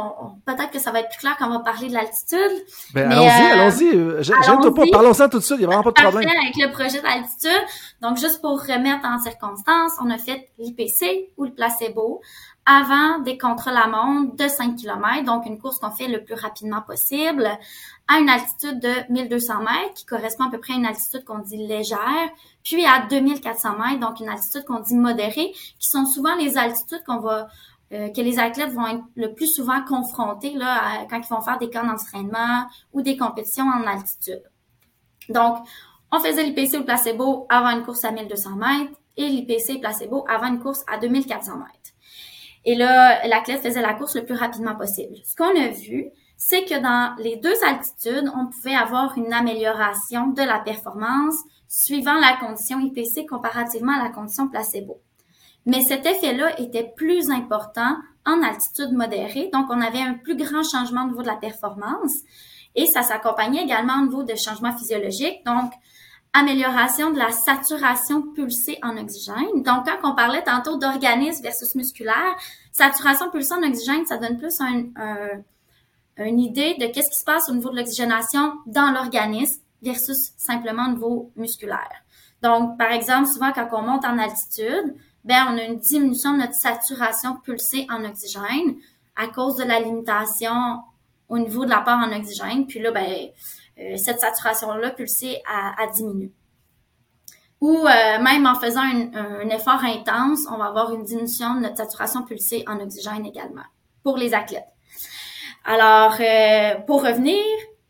peut-être que ça va être plus clair quand on va parler de l'altitude. Ben, allons-y, allons-y. Euh, j'aime pas. Parlons-en tout de suite. Il n'y a vraiment pas de problème. Avec le projet d'altitude. Donc, juste pour remettre en circonstance, on a fait l'IPC ou le placebo avant des contre-la-montre de 5 km, donc une course qu'on fait le plus rapidement possible, à une altitude de 1200 mètres, qui correspond à peu près à une altitude qu'on dit légère, puis à 2400 mètres, donc une altitude qu'on dit modérée, qui sont souvent les altitudes qu'on va euh, que les athlètes vont être le plus souvent confrontés là, quand ils vont faire des camps d'entraînement ou des compétitions en altitude. Donc, on faisait l'IPC ou le placebo avant une course à 1200 mètres et l'IPC placebo avant une course à 2400 mètres. Et là, l'athlète faisait la course le plus rapidement possible. Ce qu'on a vu, c'est que dans les deux altitudes, on pouvait avoir une amélioration de la performance suivant la condition IPC comparativement à la condition placebo. Mais cet effet-là était plus important en altitude modérée, donc on avait un plus grand changement au niveau de la performance et ça s'accompagnait également au niveau de changements physiologiques, donc amélioration de la saturation pulsée en oxygène. Donc, quand on parlait tantôt d'organisme versus musculaire, saturation pulsée en oxygène, ça donne plus un, une idée de qu'est-ce qui se passe au niveau de l'oxygénation dans l'organisme versus simplement au niveau musculaire. Donc, par exemple, souvent quand on monte en altitude, ben on a une diminution de notre saturation pulsée en oxygène à cause de la limitation au niveau de la part en oxygène. Puis là, ben, euh, cette saturation-là pulsée a, diminué. Ou euh, même en faisant un, effort intense, on va avoir une diminution de notre saturation pulsée en oxygène également pour les athlètes. Alors, euh, pour revenir,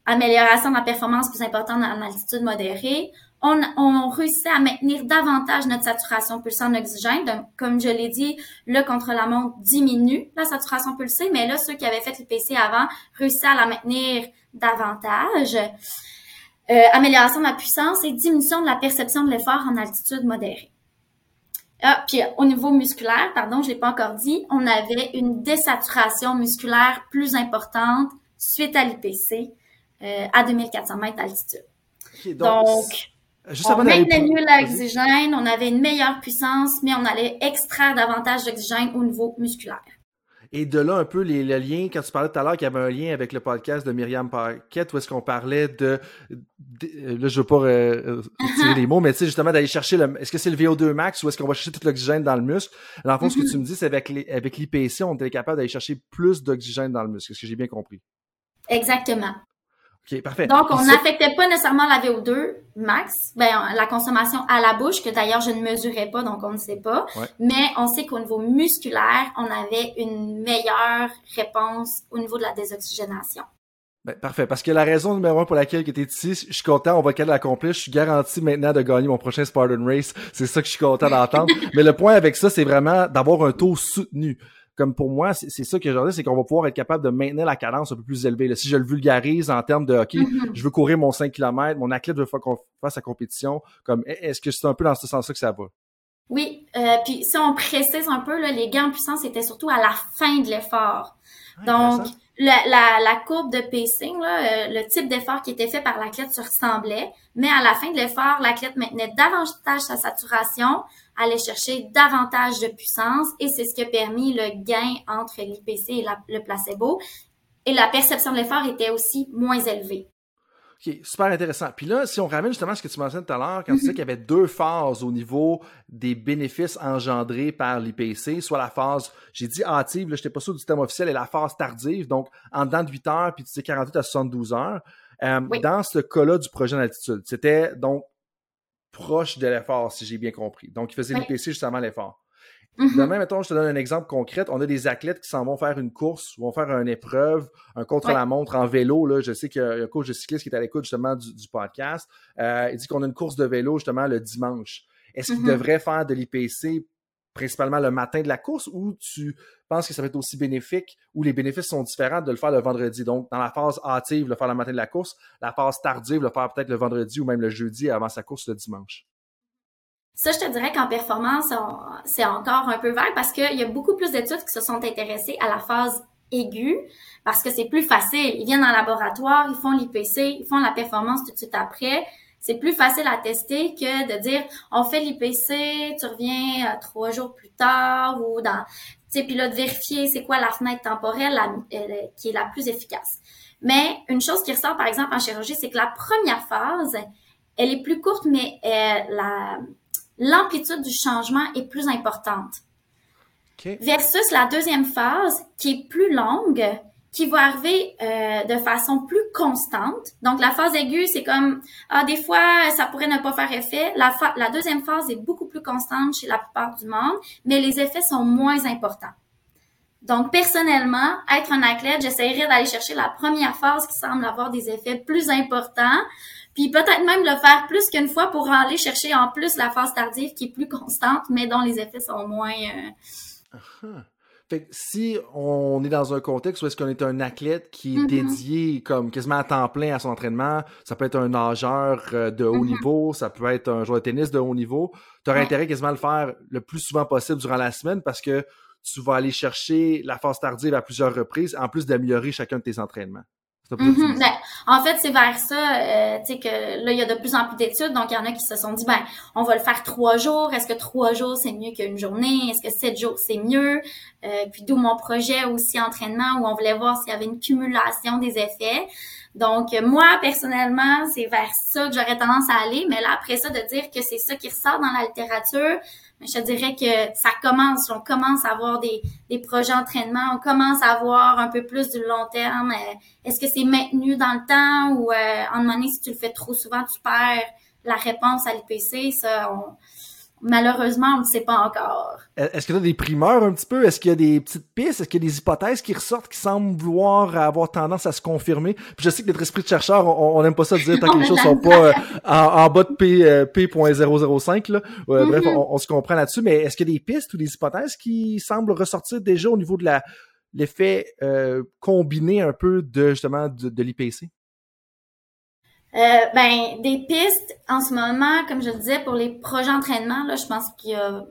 amélioration de la performance plus importante en altitude modérée, on, on réussit à maintenir davantage notre saturation pulsée en oxygène. Donc, comme je l'ai dit, le contre-la-montre diminue la saturation pulsée, mais là, ceux qui avaient fait l'IPC avant réussissent à la maintenir davantage. Euh, amélioration de la puissance et diminution de la perception de l'effort en altitude modérée. Ah, puis au niveau musculaire, pardon, je l'ai pas encore dit, on avait une désaturation musculaire plus importante suite à l'IPC euh, à 2400 mètres d'altitude. donc, on maintenait mieux l'oxygène, on avait une meilleure puissance, mais on allait extraire davantage d'oxygène au niveau musculaire. Et de là, un peu, les, le lien, quand tu parlais tout à l'heure qu'il y avait un lien avec le podcast de Myriam Paquette, où est-ce qu'on parlait de, Là, je veux pas euh, euh les mots, mais tu sais, justement, d'aller chercher le... Est-ce que c'est le VO2 max ou est-ce qu'on va chercher tout l'oxygène dans le muscle? Dans le fond, ce que tu me dis, c'est avec l'IPC, on était capable d'aller chercher plus d'oxygène dans le muscle. Est-ce que j'ai bien compris? Exactement. OK, parfait. Donc, on n'affectait pas nécessairement la VO2 max, ben, la consommation à la bouche, que d'ailleurs je ne mesurais pas, donc on ne sait pas. Mais on sait qu'au niveau musculaire, on avait une meilleure réponse au niveau de la désoxygénation. Ben, parfait. Parce que la raison numéro un pour laquelle tu es ici, je suis content, on va qu'elle l'accomplir. Je suis garanti maintenant de gagner mon prochain Spartan Race. C'est ça que je suis content d'entendre. Mais le point avec ça, c'est vraiment d'avoir un taux soutenu comme pour moi, c'est ça que je dis, c'est qu'on va pouvoir être capable de maintenir la cadence un peu plus élevée. si je le vulgarise en termes de, OK, mm-hmm. je veux courir mon 5 km, mon athlète veut faire qu'on fasse sa compétition, comme, est-ce que c'est un peu dans ce sens-là que ça va? Oui, euh, puis si on précise un peu, là, les gains en puissance étaient surtout à la fin de l'effort. Ah, Donc, la, la, la, courbe de pacing, là, euh, le type d'effort qui était fait par l'athlète se ressemblait, mais à la fin de l'effort, l'athlète maintenait davantage sa saturation, allait chercher davantage de puissance et c'est ce qui a permis le gain entre l'IPC et le placebo. Et la perception de l'effort était aussi moins élevée. OK, super intéressant. Puis là, si on ramène justement ce que tu mentionnais tout à l'heure, quand tu disais qu'il y avait deux phases au niveau des bénéfices engendrés par l'IPC, soit la phase, j'ai dit hâtive, je n'étais pas sûr du thème officiel, et la phase tardive, donc en dedans de 8 heures, puis tu sais 48 à 72 heures. Euh, dans ce cas-là du projet d'altitude, c'était donc proche de l'effort, si j'ai bien compris. Donc, il faisait l'IPC justement l'effort. Mm-hmm. Demain, mettons, je te donne un exemple concret. On a des athlètes qui s'en vont faire une course ou vont faire une épreuve, un contre-la-montre en vélo. Là. Je sais qu'il y a un coach de cycliste qui est à l'écoute justement du, podcast. Euh, il dit qu'on a une course de vélo justement le dimanche. Est-ce qu'il mm-hmm. devrait faire de l'IPC principalement le matin de la course ou tu penses que ça va être aussi bénéfique ou les bénéfices sont différents de le faire le vendredi? Donc, dans la phase hâtive, le faire le matin de la course, la phase tardive, le faire peut-être le vendredi ou même le jeudi avant sa course le dimanche. Ça, je te dirais qu'en performance, c'est encore un peu vague parce qu'il y a beaucoup plus d'études qui se sont intéressées à la phase aiguë parce que c'est plus facile. Ils viennent en laboratoire, ils font l'IPC, ils font la performance tout de suite après c'est plus facile à tester que de dire on fait l'IPC, tu reviens euh, trois jours plus tard ou dans tu sais puis là de vérifier c'est quoi la fenêtre temporelle qui est la plus efficace. Mais une chose qui ressort par exemple en chirurgie, c'est que la première phase, elle est plus courte mais euh, la l'amplitude du changement est plus importante. Versus la deuxième phase qui est plus longue, qui va arriver euh, de façon plus constante. Donc, la phase aiguë, c'est comme, ah, des fois, ça pourrait ne pas faire effet. La, la deuxième phase est beaucoup plus constante chez la plupart du monde, mais les effets sont moins importants. Donc, personnellement, être un athlète, j'essaierais d'aller chercher la première phase qui semble avoir des effets plus importants, puis peut-être même le faire plus qu'une fois pour aller chercher en plus la phase tardive qui est plus constante, mais dont les effets sont moins... Euh, uh-huh. Fait que si on est dans un contexte où est-ce qu'on est un athlète qui est Mhm. dédié comme quasiment à temps plein à son entraînement, ça peut être un nageur euh, de haut Mhm. niveau, ça peut être un joueur de tennis de haut niveau, tu aurais Ouais. intérêt quasiment à le faire le plus souvent possible durant la semaine parce que tu vas aller chercher la phase tardive à plusieurs reprises, en plus d'améliorer chacun de tes entraînements. Mhm. Ben, en fait, c'est vers ça, euh, tu sais, que là, il y a de plus en plus d'études. Donc, il y en a qui se sont dit, ben, on va le faire trois jours. Est-ce que trois jours, c'est mieux qu'une journée? Est-ce que sept jours, c'est mieux? Euh, puis d'où mon projet aussi entraînement où on voulait voir s'il y avait une cumulation des effets. Donc, euh, moi, personnellement, c'est vers ça que j'aurais tendance à aller. Mais là, après ça, de dire que c'est ça qui ressort dans la littérature, je te dirais que ça commence. On commence à avoir des, des projets d'entraînement. On commence à avoir un peu plus du long terme. Euh, Est-ce que c'est maintenu dans le temps ou euh, en donné, si tu le fais trop souvent, tu perds la réponse à l'IPC? Ça, on- malheureusement, on ne sait pas encore. Est-ce que tu as des primeurs un petit peu? Est-ce qu'il y a des petites pistes? Est-ce qu'il y a des hypothèses qui ressortent qui semblent vouloir avoir tendance à se confirmer? Puis je sais que notre esprit de chercheur, on n'aime pas ça de dire tant que les choses sont pas euh, en, en bas de P, euh, P.005. Là. Euh, Bref, Mhm. on, on se comprend là-dessus, mais est-ce qu'il y a des pistes ou des hypothèses qui semblent ressortir déjà au niveau de la l'effet euh, combiné un peu de justement de, de l'IPC? Euh, ben, des pistes, en ce moment, comme je le disais, pour les projets d'entraînement, là, je pense qu'il y a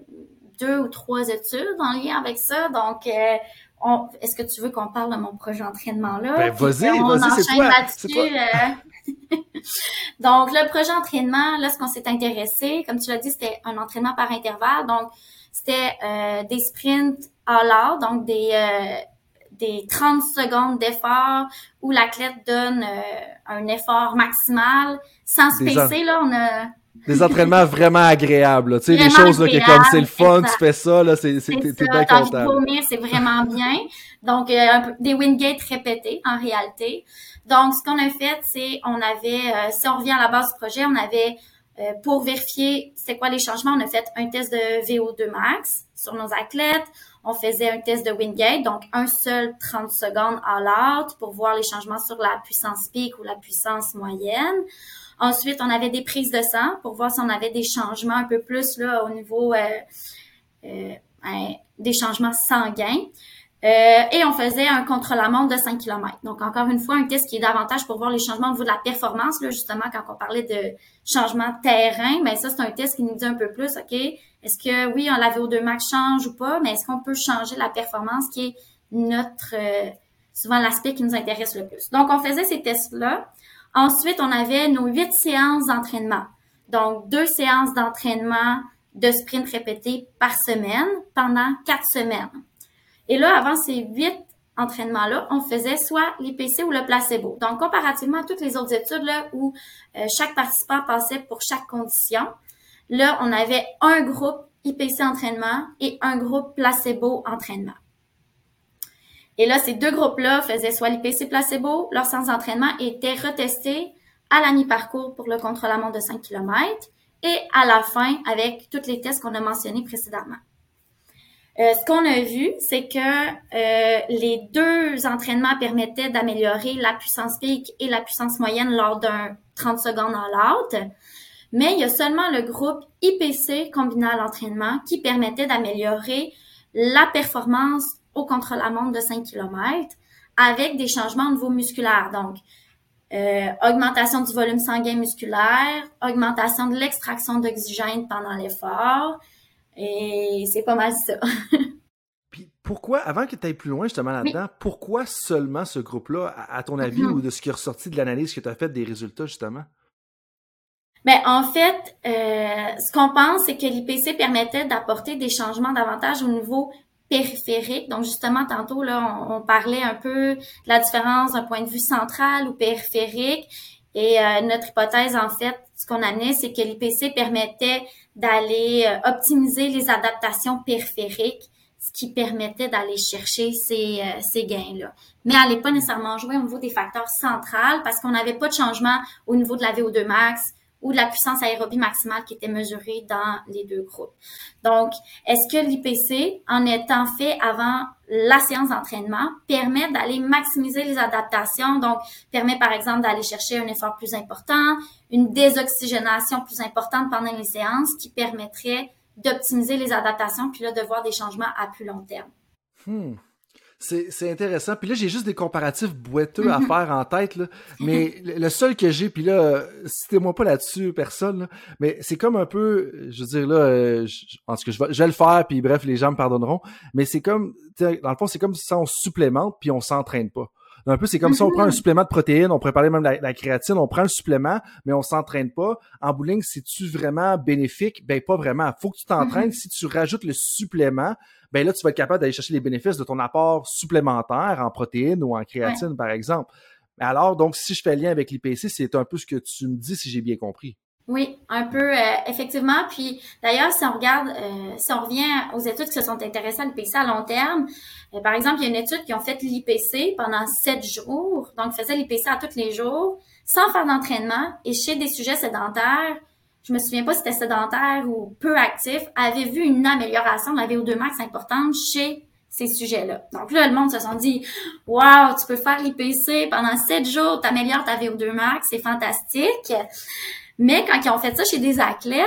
deux ou trois études en lien avec ça. Donc, euh, on- est-ce que tu veux qu'on parle de mon projet d'entraînement là? Ben, vas-y, on vas-y, c'est enchaîne quoi? C'est quoi? euh? donc, le projet d'entraînement, là, ce qu'on s'est intéressé, comme tu l'as dit, c'était un entraînement par intervalle. Donc, c'était euh, des sprints all out, donc des, euh, des 30 secondes d'effort où l'athlète donne euh, un effort maximal sans se pacer. Là, on a Des entraînements vraiment agréables. Tu sais, des choses là, agréables, comme c'est le fun, exact. tu fais ça, là, c'est c'est- C'est t'es ça, bien content. c'est vraiment bien. Donc, euh, un peu- des Wingate répétés en réalité. Donc, ce qu'on a fait, c'est on avait, euh, si on revient à la base du projet, on avait, euh, pour vérifier c'était quoi les changements, on a fait un test de VO2 max sur nos athlètes. On faisait un test de Wingate, donc un seul 30 secondes all out pour voir les changements sur la puissance pic ou la puissance moyenne. Ensuite, on avait des prises de sang pour voir si on avait des changements un peu plus là au niveau euh, euh, hein, des changements sanguins. Euh, et on faisait un contre-la-montre de 5 km. Donc, encore une fois, un test qui est davantage pour voir les changements au niveau de la performance. Là, justement, quand on parlait de changement de terrain, mais ça, c'est un test qui nous dit un peu plus, OK, est-ce que, oui, on la VO2 max change ou pas, mais est-ce qu'on peut changer la performance qui est notre, euh, souvent l'aspect qui nous intéresse le plus. Donc, on faisait ces tests-là. Ensuite, on avait nos huit séances d'entraînement. Donc, deux séances d'entraînement de sprint répétés par semaine pendant quatre semaines. Et là, avant ces huit entraînements-là, on faisait soit l'IPC ou le placebo. Donc, comparativement à toutes les autres études là, où euh, chaque participant passait pour chaque condition, là, on avait un groupe IPC entraînement et un groupe placebo entraînement. Et là, ces deux groupes-là faisaient soit l'IPC placebo, leur séance d'entraînement était retesté à la mi-parcours pour le contre-la-montre de 5 km et à la fin avec tous les tests qu'on a mentionnés précédemment. Euh, ce qu'on a vu, c'est que euh, les deux entraînements permettaient d'améliorer la puissance pic et la puissance moyenne lors d'un 30 secondes en out. Mais il y a seulement le groupe IPC combiné à l'entraînement qui permettait d'améliorer la performance au contre-la-montre de 5 km avec des changements au niveau musculaire. Donc, euh, augmentation du volume sanguin musculaire, augmentation de l'extraction d'oxygène pendant l'effort, et c'est pas mal ça. Puis pourquoi, avant que tu ailles plus loin justement là-dedans, pourquoi seulement ce groupe-là, à, à ton avis, Mhm. ou de ce qui est ressorti de l'analyse que tu as faite des résultats justement? Ben, en fait, euh, ce qu'on pense, c'est que l'IPC permettait d'apporter des changements davantage au niveau périphérique. Donc, justement, tantôt, là, on, on parlait un peu de la différence d'un point de vue central ou périphérique. Et euh, notre hypothèse, en fait, ce qu'on amenait, c'est que l'IPC permettait d'aller euh, optimiser les adaptations périphériques, ce qui permettait d'aller chercher ces, euh, ces gains-là. Mais elle n'est pas nécessairement jouée au niveau des facteurs centrales parce qu'on n'avait pas de changement au niveau de la VO2 max ou de la puissance aérobie maximale qui était mesurée dans les deux groupes. Donc, est-ce que l'IPC, en étant fait avant la séance d'entraînement, permet d'aller maximiser les adaptations, donc permet par exemple d'aller chercher un effort plus important, une désoxygénation plus importante pendant les séances qui permettrait d'optimiser les adaptations, puis là, de voir des changements à plus long terme. Hmm. C'est intéressant. Puis là, j'ai juste des comparatifs boiteux à mhm. faire en tête. Là. Mais le seul que j'ai, puis là, citez-moi pas là-dessus, personne. Mais c'est comme un peu, je veux dire là, euh, en tout cas, je vais, je vais le faire, puis bref, les gens me pardonneront. Mais c'est comme, dans le fond, c'est comme si on supplémente, puis on s'entraîne pas. Un peu, c'est comme si on prend un mhm. supplément de protéines, on pourrait parler même de la, créatine, on prend le supplément, mais on s'entraîne pas. En bowling, c'est-tu vraiment bénéfique? Ben, pas vraiment. Faut que tu t'entraînes. Mhm. Si tu rajoutes le supplément, ben là, tu vas être capable d'aller chercher les bénéfices de ton apport supplémentaire en protéines ou en créatine, par exemple. Alors, donc, si je fais lien avec l'IPC, c'est un peu ce que tu me dis, si j'ai bien compris. Oui, un peu euh, effectivement. Puis d'ailleurs, si on regarde, euh, si on revient aux études qui se sont intéressées à l'IPC à long terme, euh, par exemple, il y a une étude qui ont fait l'IPC pendant sept jours, donc faisait l'IPC à tous les jours, sans faire d'entraînement, et chez des sujets sédentaires, je me souviens pas si c'était sédentaire ou peu actif, avait vu une amélioration de la VO2 max importante chez ces sujets-là? Donc là, le monde se sont dit, wow, tu peux faire l'IPC pendant sept jours, t'améliores ta VO2 max, c'est fantastique. Mais quand ils ont fait ça chez des athlètes,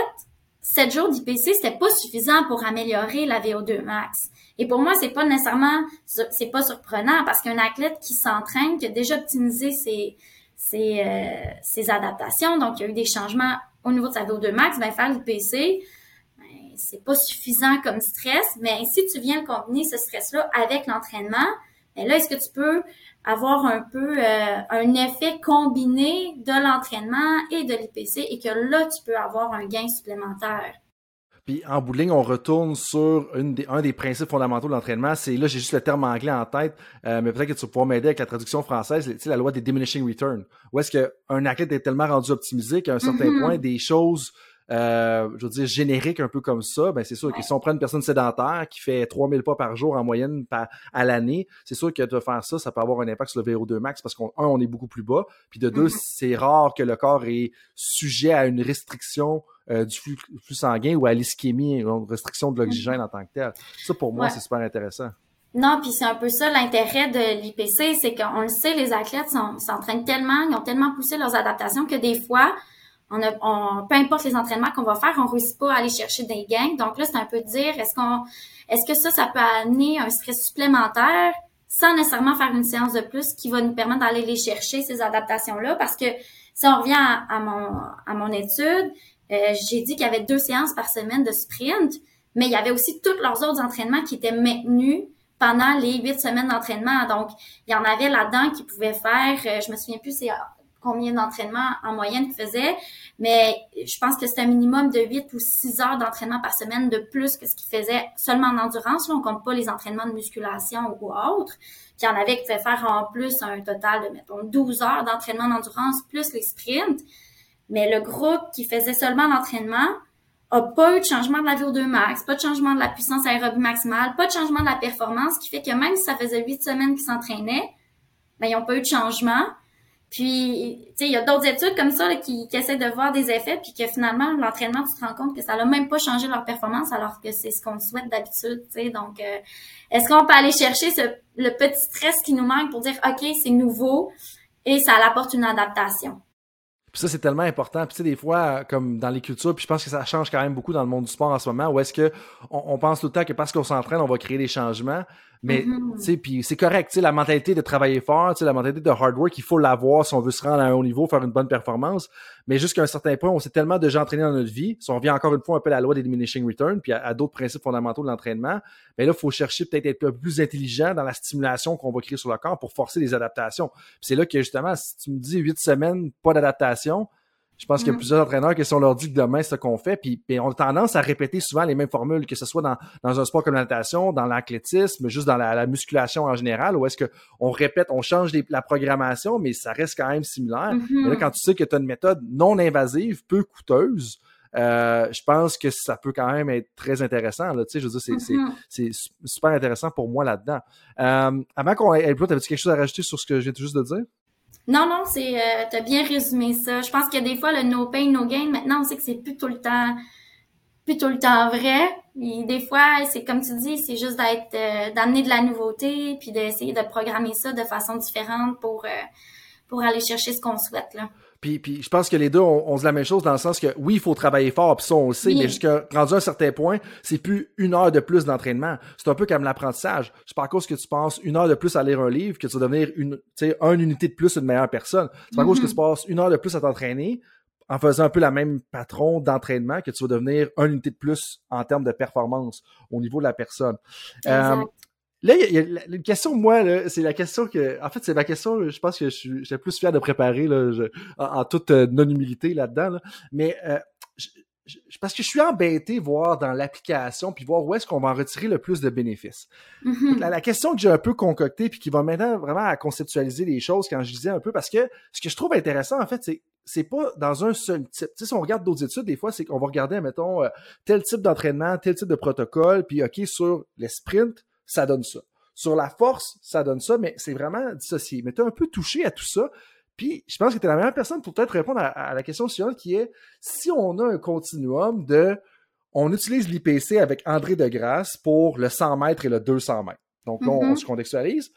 7 jours d'IPC, c'était pas suffisant pour améliorer la VO2 max. Et pour moi, c'est pas nécessairement, c'est pas surprenant parce qu'un athlète qui s'entraîne, qui a déjà optimisé ses, euh, adaptations, donc il y a eu des changements au niveau de sa VO2 max, ben faire l'IPC, ben, c'est pas suffisant comme stress, mais si tu viens combiner ce stress-là avec l'entraînement, ben là, est-ce que tu peux avoir un peu euh, un effet combiné de l'entraînement et de l'IPC et que là, tu peux avoir un gain supplémentaire. Puis en bout de ligne, on retourne sur une des, un des principes fondamentaux de l'entraînement. C'est là, j'ai juste le terme anglais en tête, euh, mais peut-être que tu vas pouvoir m'aider avec la traduction française. Tu sais, la loi des diminishing return. Où est-ce qu'un athlète est tellement rendu optimisé qu'à un certain mm-hmm. point, des choses euh, je veux dire, générique un peu comme ça, ben c'est sûr que si on prend une personne sédentaire qui fait 3000 pas par jour en moyenne à l'année, c'est sûr que de faire ça, ça peut avoir un impact sur le VO2 max parce qu'un, on est beaucoup plus bas, puis de deux, mm-hmm. c'est rare que le corps est sujet à une restriction euh, du flux, sanguin ou à l'ischémie, une restriction de l'oxygène en tant que tel. Ça, pour moi, c'est super intéressant. Non, puis c'est un peu ça l'intérêt de l'IPC, c'est qu'on le sait, les athlètes s'entraînent tellement, ils ont tellement poussé leurs adaptations que des fois, on a, on, peu importe les entraînements qu'on va faire, on réussit pas à aller chercher des gains. Donc là, c'est un peu de dire, est-ce qu'on, est-ce que ça, ça peut amener un stress supplémentaire sans nécessairement faire une séance de plus qui va nous permettre d'aller les chercher, ces adaptations-là? Parce que si on revient à, mon, à mon étude, euh, j'ai dit qu'il y avait deux séances par semaine de sprint, mais il y avait aussi tous leurs autres entraînements qui étaient maintenus pendant les huit semaines d'entraînement. Donc, il y en avait là-dedans qui pouvaient faire, euh, je me souviens plus, c'est combien d'entraînements en moyenne qu'ils faisaient, mais je pense que c'est un minimum de 8 ou 6 heures d'entraînement par semaine de plus que ce qu'ils faisaient seulement en endurance. Là, on compte pas les entraînements de musculation ou autres. Puis il y en avait qui pouvaient faire en plus un total de, mettons, 12 heures d'entraînement d'endurance plus les sprints. Mais le groupe qui faisait seulement l'entraînement a pas eu de changement de la VO2 max, pas de changement de la puissance aérobie maximale, pas de changement de la performance, qui fait que même si ça faisait 8 semaines qu'ils s'entraînaient, ben, ils n'ont pas eu de changement. Puis, tu sais, il y a d'autres études comme ça qui, qui, essaient de voir des effets, puis que finalement, l'entraînement, tu te rends compte que ça n'a même pas changé leur performance, alors que c'est ce qu'on souhaite d'habitude, tu sais. Donc, euh, est-ce qu'on peut aller chercher ce, le petit stress qui nous manque pour dire, OK, c'est nouveau et ça apporte une adaptation? Puis ça, c'est tellement important. Puis tu sais, des fois, comme dans les cultures, puis je pense que ça change quand même beaucoup dans le monde du sport en ce moment, où est-ce que on, pense tout le temps que parce qu'on s'entraîne, on va créer des changements. Mais, tu sais, puis c'est correct, tu sais, la mentalité de travailler fort, tu sais, la mentalité de hard work, il faut l'avoir si on veut se rendre à un haut niveau, faire une bonne performance. Mais jusqu'à un certain point, on s'est tellement déjà entraîné dans notre vie, si on revient encore une fois un peu à la loi des diminishing returns, puis à, d'autres principes fondamentaux de l'entraînement, mais ben là, il faut chercher peut-être être un peu plus intelligent dans la stimulation qu'on va créer sur le corps pour forcer des adaptations. c'est là que, justement, si tu me dis huit semaines, pas d'adaptation, je pense qu'il y a mm. plusieurs entraîneurs qui, si on leur dit que demain, c'est ce qu'on fait, puis, on a tendance à répéter souvent les mêmes formules, que ce soit dans, dans un sport comme la natation, dans l'athlétisme, juste dans la, musculation en général, où est-ce qu'on répète, on change la programmation, mais ça reste quand même similaire. Mais là, mm-hmm. quand tu sais que tu as une méthode non invasive, peu coûteuse, euh, je pense que ça peut quand même être très intéressant. Là, tu sais, je veux dire, c'est, mm-hmm. super intéressant pour moi là-dedans. Euh, avant qu'on ait, avais-tu quelque chose à rajouter sur ce que j'ai juste de dire? Non, non, c'est euh, t'as bien résumé ça. Je pense que des fois le no pain, no gain, maintenant on sait que c'est plus tout le temps plus tout le temps vrai. Et des fois, c'est comme tu dis, c'est juste d'être euh, d'amener de la nouveauté, puis d'essayer de programmer ça de façon différente pour euh, pour aller chercher ce qu'on souhaite là. Puis, puis je pense que les deux, on, on se la même chose dans le sens que oui, il faut travailler fort, puis ça, on le sait, mais jusqu'à rendu à un certain point, c'est plus une heure de plus d'entraînement. C'est un peu comme l'apprentissage. C'est pas à cause que tu passes une heure de plus à lire un livre que tu vas devenir une, tu sais, une unité de plus une meilleure personne. C'est pas à cause que tu passes une heure de plus à t'entraîner en faisant un peu la même patron d'entraînement que tu vas devenir une unité de plus en termes de performance au niveau de la personne. Euh, Là, il y, a une question, moi, c'est la question que. En fait, c'est la question, je pense que je suis j'ai plus fier de préparer là, en, toute euh, non-humilité là-dedans. Mais euh, parce que je suis embêté voir dans l'application puis voir où est-ce qu'on va en retirer le plus de bénéfices. Mm-hmm. la, question que j'ai un peu concoctée puis qui va maintenant vraiment à conceptualiser les choses quand je disais un peu parce que ce que je trouve intéressant en fait c'est c'est pas dans un seul type. Tu sais, si on regarde d'autres études, des fois, c'est qu'on va regarder, mettons, euh, tel type d'entraînement, tel type de protocole, puis OK, sur les sprints, ça donne ça. Sur la force, ça donne ça, mais c'est vraiment dissocié. Mais tu un peu touché à tout ça. Puis, je pense que tu es la meilleure personne pour peut-être répondre à, la question suivante qui est si on a un continuum de. On utilise l'IPC avec André Degrasse pour le 100 mètres et le 200 mètres. Donc là, on mm-hmm. se contextualise.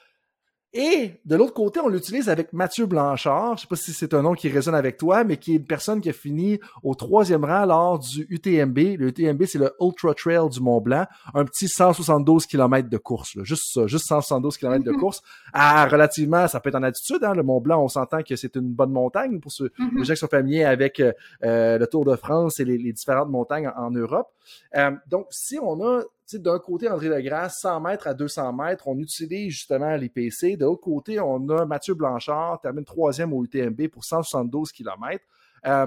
Et de l'autre côté, on l'utilise avec Mathieu Blanchard. Je sais pas si c'est un nom qui résonne avec toi, mais qui est une personne qui a fini au troisième rang lors du UTMB. Le UTMB, c'est le Ultra Trail du Mont Blanc. Un petit 172 km de course. Juste ça, juste 172 km de mhm. course. À relativement, ça peut être en altitude. Hein, le Mont Blanc, on s'entend que c'est une bonne montagne pour ceux, mhm. les gens qui sont familiers avec euh, le Tour de France et les, différentes montagnes en, Europe. Euh, donc, si on a d'un côté, André Legrasse, 100 mètres à 200 mètres, on utilise justement les PC. De l'autre côté, on a Mathieu Blanchard, termine troisième au UTMB pour 172 km. Euh,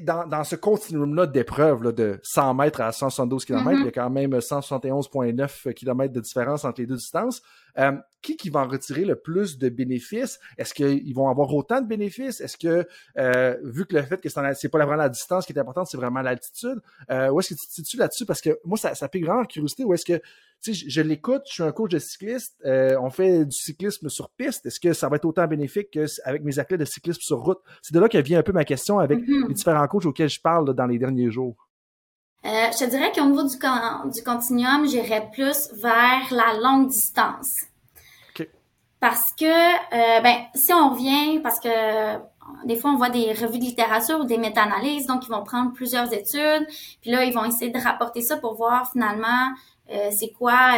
dans, dans ce continuum-là d'épreuves de 100 mètres à 172 km, mm-hmm. il y a quand même 171,9 km de différence entre les deux distances. Euh, qui qui va en retirer le plus de bénéfices? Est-ce qu'ils vont avoir autant de bénéfices? Est-ce que, euh, vu que le fait que c'est pas vraiment la distance qui est importante, c'est vraiment l'altitude, euh, où est-ce que tu te situes là-dessus? Parce que moi, ça, ça pique vraiment curiosité. Où est-ce que, tu sais, je, l'écoute, je suis un coach de cycliste, euh, on fait du cyclisme sur piste. Est-ce que ça va être autant bénéfique qu'avec mes athlètes de cyclisme sur route? C'est de là que vient un peu ma question avec mm-hmm. les différents coachs auxquels je parle dans les derniers jours. Euh, je te dirais qu'au niveau du, du continuum, j'irais plus vers la longue distance. Parce que, euh, ben, si on revient, parce que des fois, on voit des revues de littérature ou des méta-analyses, donc ils vont prendre plusieurs études, puis là, ils vont essayer de rapporter ça pour voir finalement euh, c'est quoi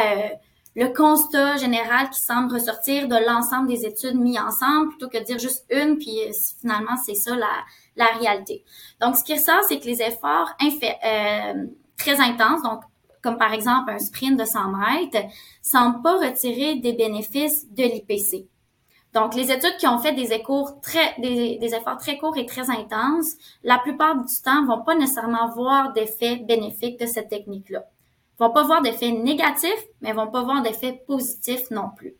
le constat général qui semble ressortir de l'ensemble des études mises ensemble, plutôt que de dire juste une, puis finalement, c'est ça la, la réalité. Donc, ce qui ressort, c'est que les efforts euh, très intenses, donc comme par exemple un sprint de 100 mètres, semblent pas retirer des bénéfices de l'IPC. Donc, les études qui ont fait des, très, des, efforts très courts et très intenses, la plupart du temps, vont pas nécessairement voir d'effets bénéfiques de cette technique-là. Vont pas voir d'effets négatifs, mais vont pas voir d'effets positifs non plus.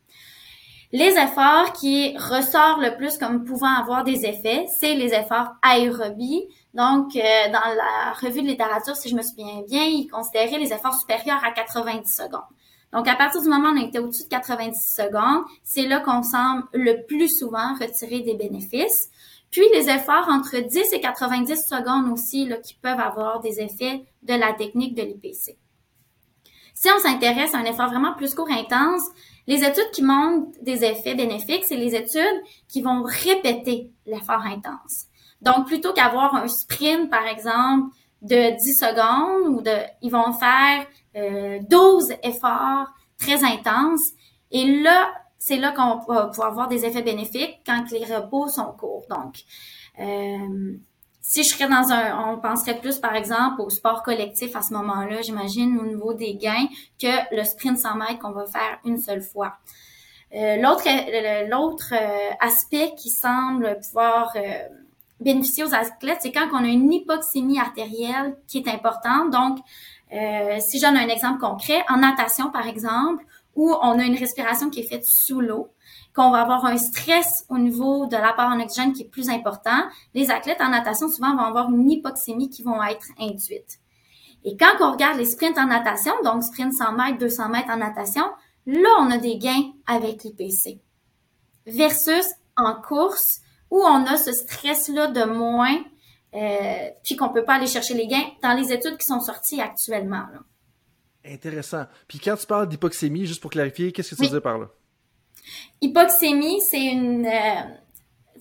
Les efforts qui ressortent le plus comme pouvant avoir des effets, c'est les efforts aérobie. Donc, euh, dans la revue de littérature, si je me souviens bien, ils considéraient les efforts supérieurs à 90 secondes. Donc, à partir du moment où on était au-dessus de 90 secondes, c'est là qu'on semble le plus souvent retirer des bénéfices. Puis, les efforts entre 10 et 90 secondes aussi, là, qui peuvent avoir des effets de la technique de l'IPC. Si on s'intéresse à un effort vraiment plus court intense, les études qui montrent des effets bénéfiques, c'est les études qui vont répéter l'effort intense. Donc, plutôt qu'avoir un sprint, par exemple, de 10 secondes, ou de, ils vont faire euh, 12 efforts très intenses. Et là, c'est là qu'on va pouvoir avoir des effets bénéfiques quand les repos sont courts. Donc, euh, si je serais dans un, on penserait plus par exemple au sport collectif à ce moment-là, j'imagine au niveau des gains que le sprint 100 mètres qu'on va faire une seule fois. Euh, l'autre, l'autre euh, aspect qui semble pouvoir euh, bénéficier aux athlètes, c'est quand on a une hypoxémie artérielle qui est importante. Donc, si j'en ai un exemple concret, en natation par exemple, où on a une respiration qui est faite sous l'eau, qu'on va avoir un stress au niveau de l'apport en oxygène qui est plus important, les athlètes en natation souvent vont avoir une hypoxémie qui vont être induite. Et quand on regarde les sprints en natation, donc sprint 100 mètres, 200 mètres en natation, là, on a des gains avec l'IPC. Versus en course, où on a ce stress-là de moins, euh, puis qu'on peut pas aller chercher les gains dans les études qui sont sorties actuellement. Intéressant. Puis quand tu parles d'hypoxémie, juste pour clarifier, qu'est-ce que tu veux dire par là? Hypoxémie, c'est une... Euh,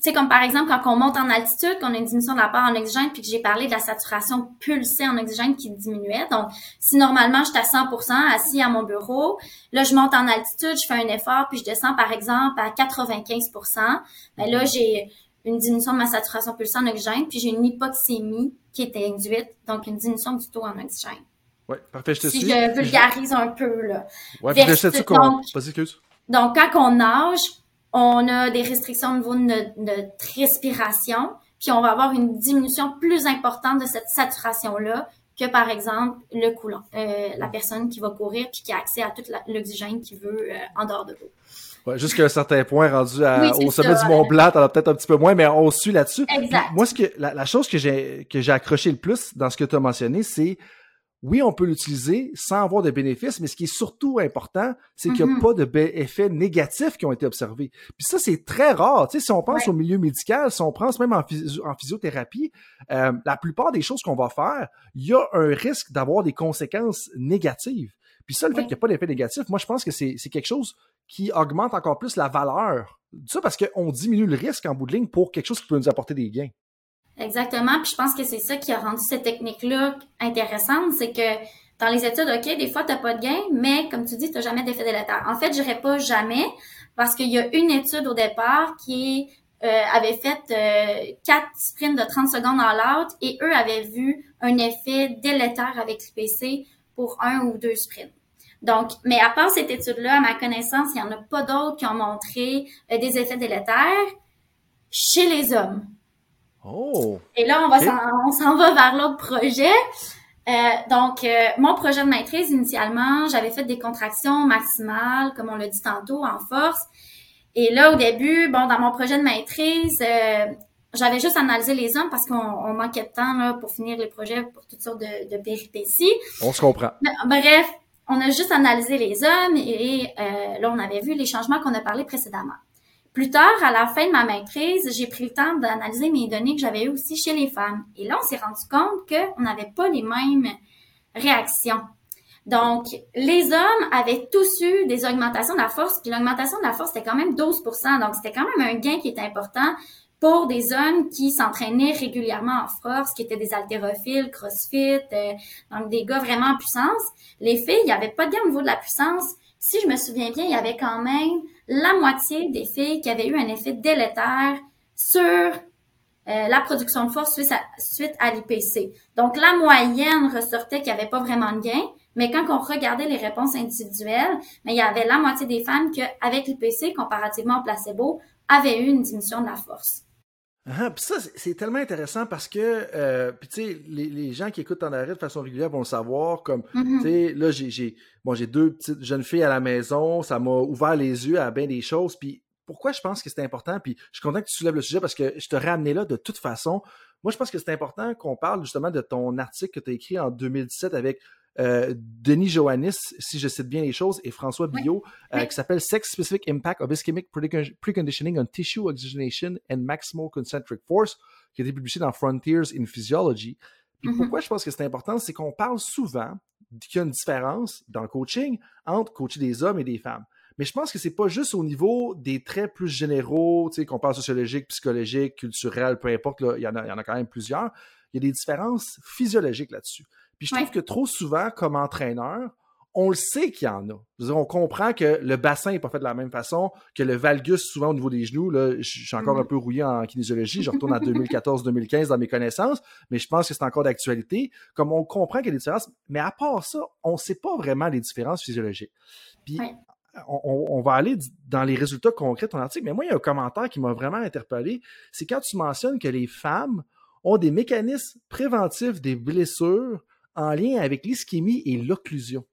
sais, comme par exemple, quand on monte en altitude, qu'on a une diminution de la part en oxygène, puis que j'ai parlé de la saturation pulsée en oxygène qui diminuait. Donc, si normalement, je suis à 100% assis à mon bureau, là, je monte en altitude, je fais un effort, puis je descends, par exemple, à 95%, ben là, j'ai une diminution de ma saturation pulsée en oxygène, puis j'ai une hypoxémie qui était induite, donc une diminution du taux en oxygène. Oui, parfait, je te si suis. je vulgarise un peu, là. Ouais, puis je sais qu'on... Donc, quand on nage, on a des restrictions au niveau de notre, notre respiration, puis on va avoir une diminution plus importante de cette saturation-là que, par exemple, le coulant, euh, la personne qui va courir puis qui a accès à tout l'oxygène qu'il veut euh, en dehors de l'eau. Ouais, jusqu'à un certain point, rendu à- Oui, c'est au sommet ça, du Mont. Blanc, t'en as peut-être un petit peu moins, mais on suit là-dessus. Moi, ce que, la, la chose que j'ai, que j'ai accroché le plus dans ce que tu as mentionné, c'est oui, on peut l'utiliser sans avoir de bénéfices, mais ce qui est surtout important, c'est qu'il n'y a Mhm. pas de effets négatifs qui ont été observés. Puis ça, c'est très rare. Tu sais, si on pense Ouais. au milieu médical, si on pense même en, physio- en physiothérapie, euh, la plupart des choses qu'on va faire, il y a un risque d'avoir des conséquences négatives. Puis ça, le fait qu'il n'y a pas d'effet négatif, moi, je pense que c'est c'est quelque chose qui augmente encore plus la valeur. Ça parce qu'on diminue le risque en bout de ligne pour quelque chose qui peut nous apporter des gains. Exactement. Puis je pense que c'est ça qui a rendu cette technique-là intéressante, c'est que dans les études, OK, des fois, tu n'as pas de gain, mais comme tu dis, tu n'as jamais d'effet délétère. En fait, je dirais pas jamais, parce qu'il y a une étude au départ qui euh, avait fait euh, quatre sprints de 30 secondes en out et eux avaient vu un effet délétère avec l'IPC pour un ou deux sprints. Donc, mais à part cette étude-là, à ma connaissance, il n'y en a pas d'autres qui ont montré euh, des effets délétères chez les hommes. Oh! Et là, on va s'en- on s'en va vers l'autre projet. Euh, donc, euh, mon projet de maîtrise, initialement, j'avais fait des contractions maximales, comme on l'a dit tantôt, en force. Et là, au début, bon, dans mon projet de maîtrise, euh, j'avais juste analysé les hommes parce qu'on on manquait de temps là, pour finir les projets pour toutes sortes de, de péripéties. On se comprend. Bref, on a juste analysé les hommes et là, on avait vu les changements qu'on a parlé précédemment. Plus tard, à la fin de ma maîtrise, j'ai pris le temps d'analyser mes données que j'avais eues aussi chez les femmes. Et là, on s'est rendu compte qu'on n'avait pas les mêmes réactions. Donc, les hommes avaient tous eu des augmentations de la force, puis l'augmentation de la force, c'était quand même 12% Donc, c'était quand même un gain qui était important pour des hommes qui s'entraînaient régulièrement en force, qui étaient des haltérophiles, crossfit, euh, donc des gars vraiment en puissance. Les filles, il n'y avait pas de gain au niveau de la puissance. Si je me souviens bien, il y avait quand même la moitié des filles qui avaient eu un effet délétère sur euh, la production de force suite à, l'IPC. Donc, la moyenne ressortait qu'il n'y avait pas vraiment de gain, mais quand on regardait les réponses individuelles, il y avait la moitié des femmes qui, avec l'IPC, comparativement au placebo, avaient eu une diminution de la force. Ah, puis ça, c'est- tellement intéressant parce que, euh, puis tu sais, les, les gens qui écoutent en arrêt de façon régulière vont le savoir. Comme, Mhm. tu sais, là, j'ai, j'ai, bon, j'ai deux petites jeunes filles à la maison. Ça m'a ouvert les yeux à bien des choses. Puis pourquoi je pense que c'est important? Puis je suis content que tu soulèves le sujet parce que je te ramenais là de toute façon. Moi, je pense que c'est important qu'on parle justement de ton article que tu as écrit en 2017 avec euh, Denis Johannis, si je cite bien les choses, et François. Billot, euh, Oui. qui s'appelle Sex Specific Impact of Ischemic Precondi- Preconditioning on Tissue Oxygenation and Maximal Concentric Force, qui a été publié dans Frontiers in Physiology. Puis Mhm. pourquoi je pense que c'est important, c'est qu'on parle souvent qu'il y a une différence dans le coaching entre coacher des hommes et des femmes. Mais je pense que c'est pas juste au niveau des traits plus généraux, tu sais, qu'on parle sociologique, psychologique, culturel, peu importe, là, il, y en a, il y en a quand même plusieurs. Il y a des différences physiologiques là-dessus. Puis je trouve Ouais. que trop souvent, comme entraîneur, on le sait qu'il y en a. Dire, on comprend que le bassin n'est pas fait de la même façon, que le valgus, souvent au niveau des genoux, là, je suis encore Mhm. un peu rouillé en kinésiologie, je retourne à 2014-2015 dans mes connaissances, mais je pense que c'est encore d'actualité. Comme on comprend qu'il y a des différences, mais à part ça, on ne sait pas vraiment les différences physiologiques. Puis Ouais. on, on- va aller dans les résultats concrets de ton article, mais moi, il y a un commentaire qui m'a vraiment interpellé, c'est quand tu mentionnes que les femmes ont des mécanismes préventifs des blessures en lien avec l'ischémie et l'occlusion.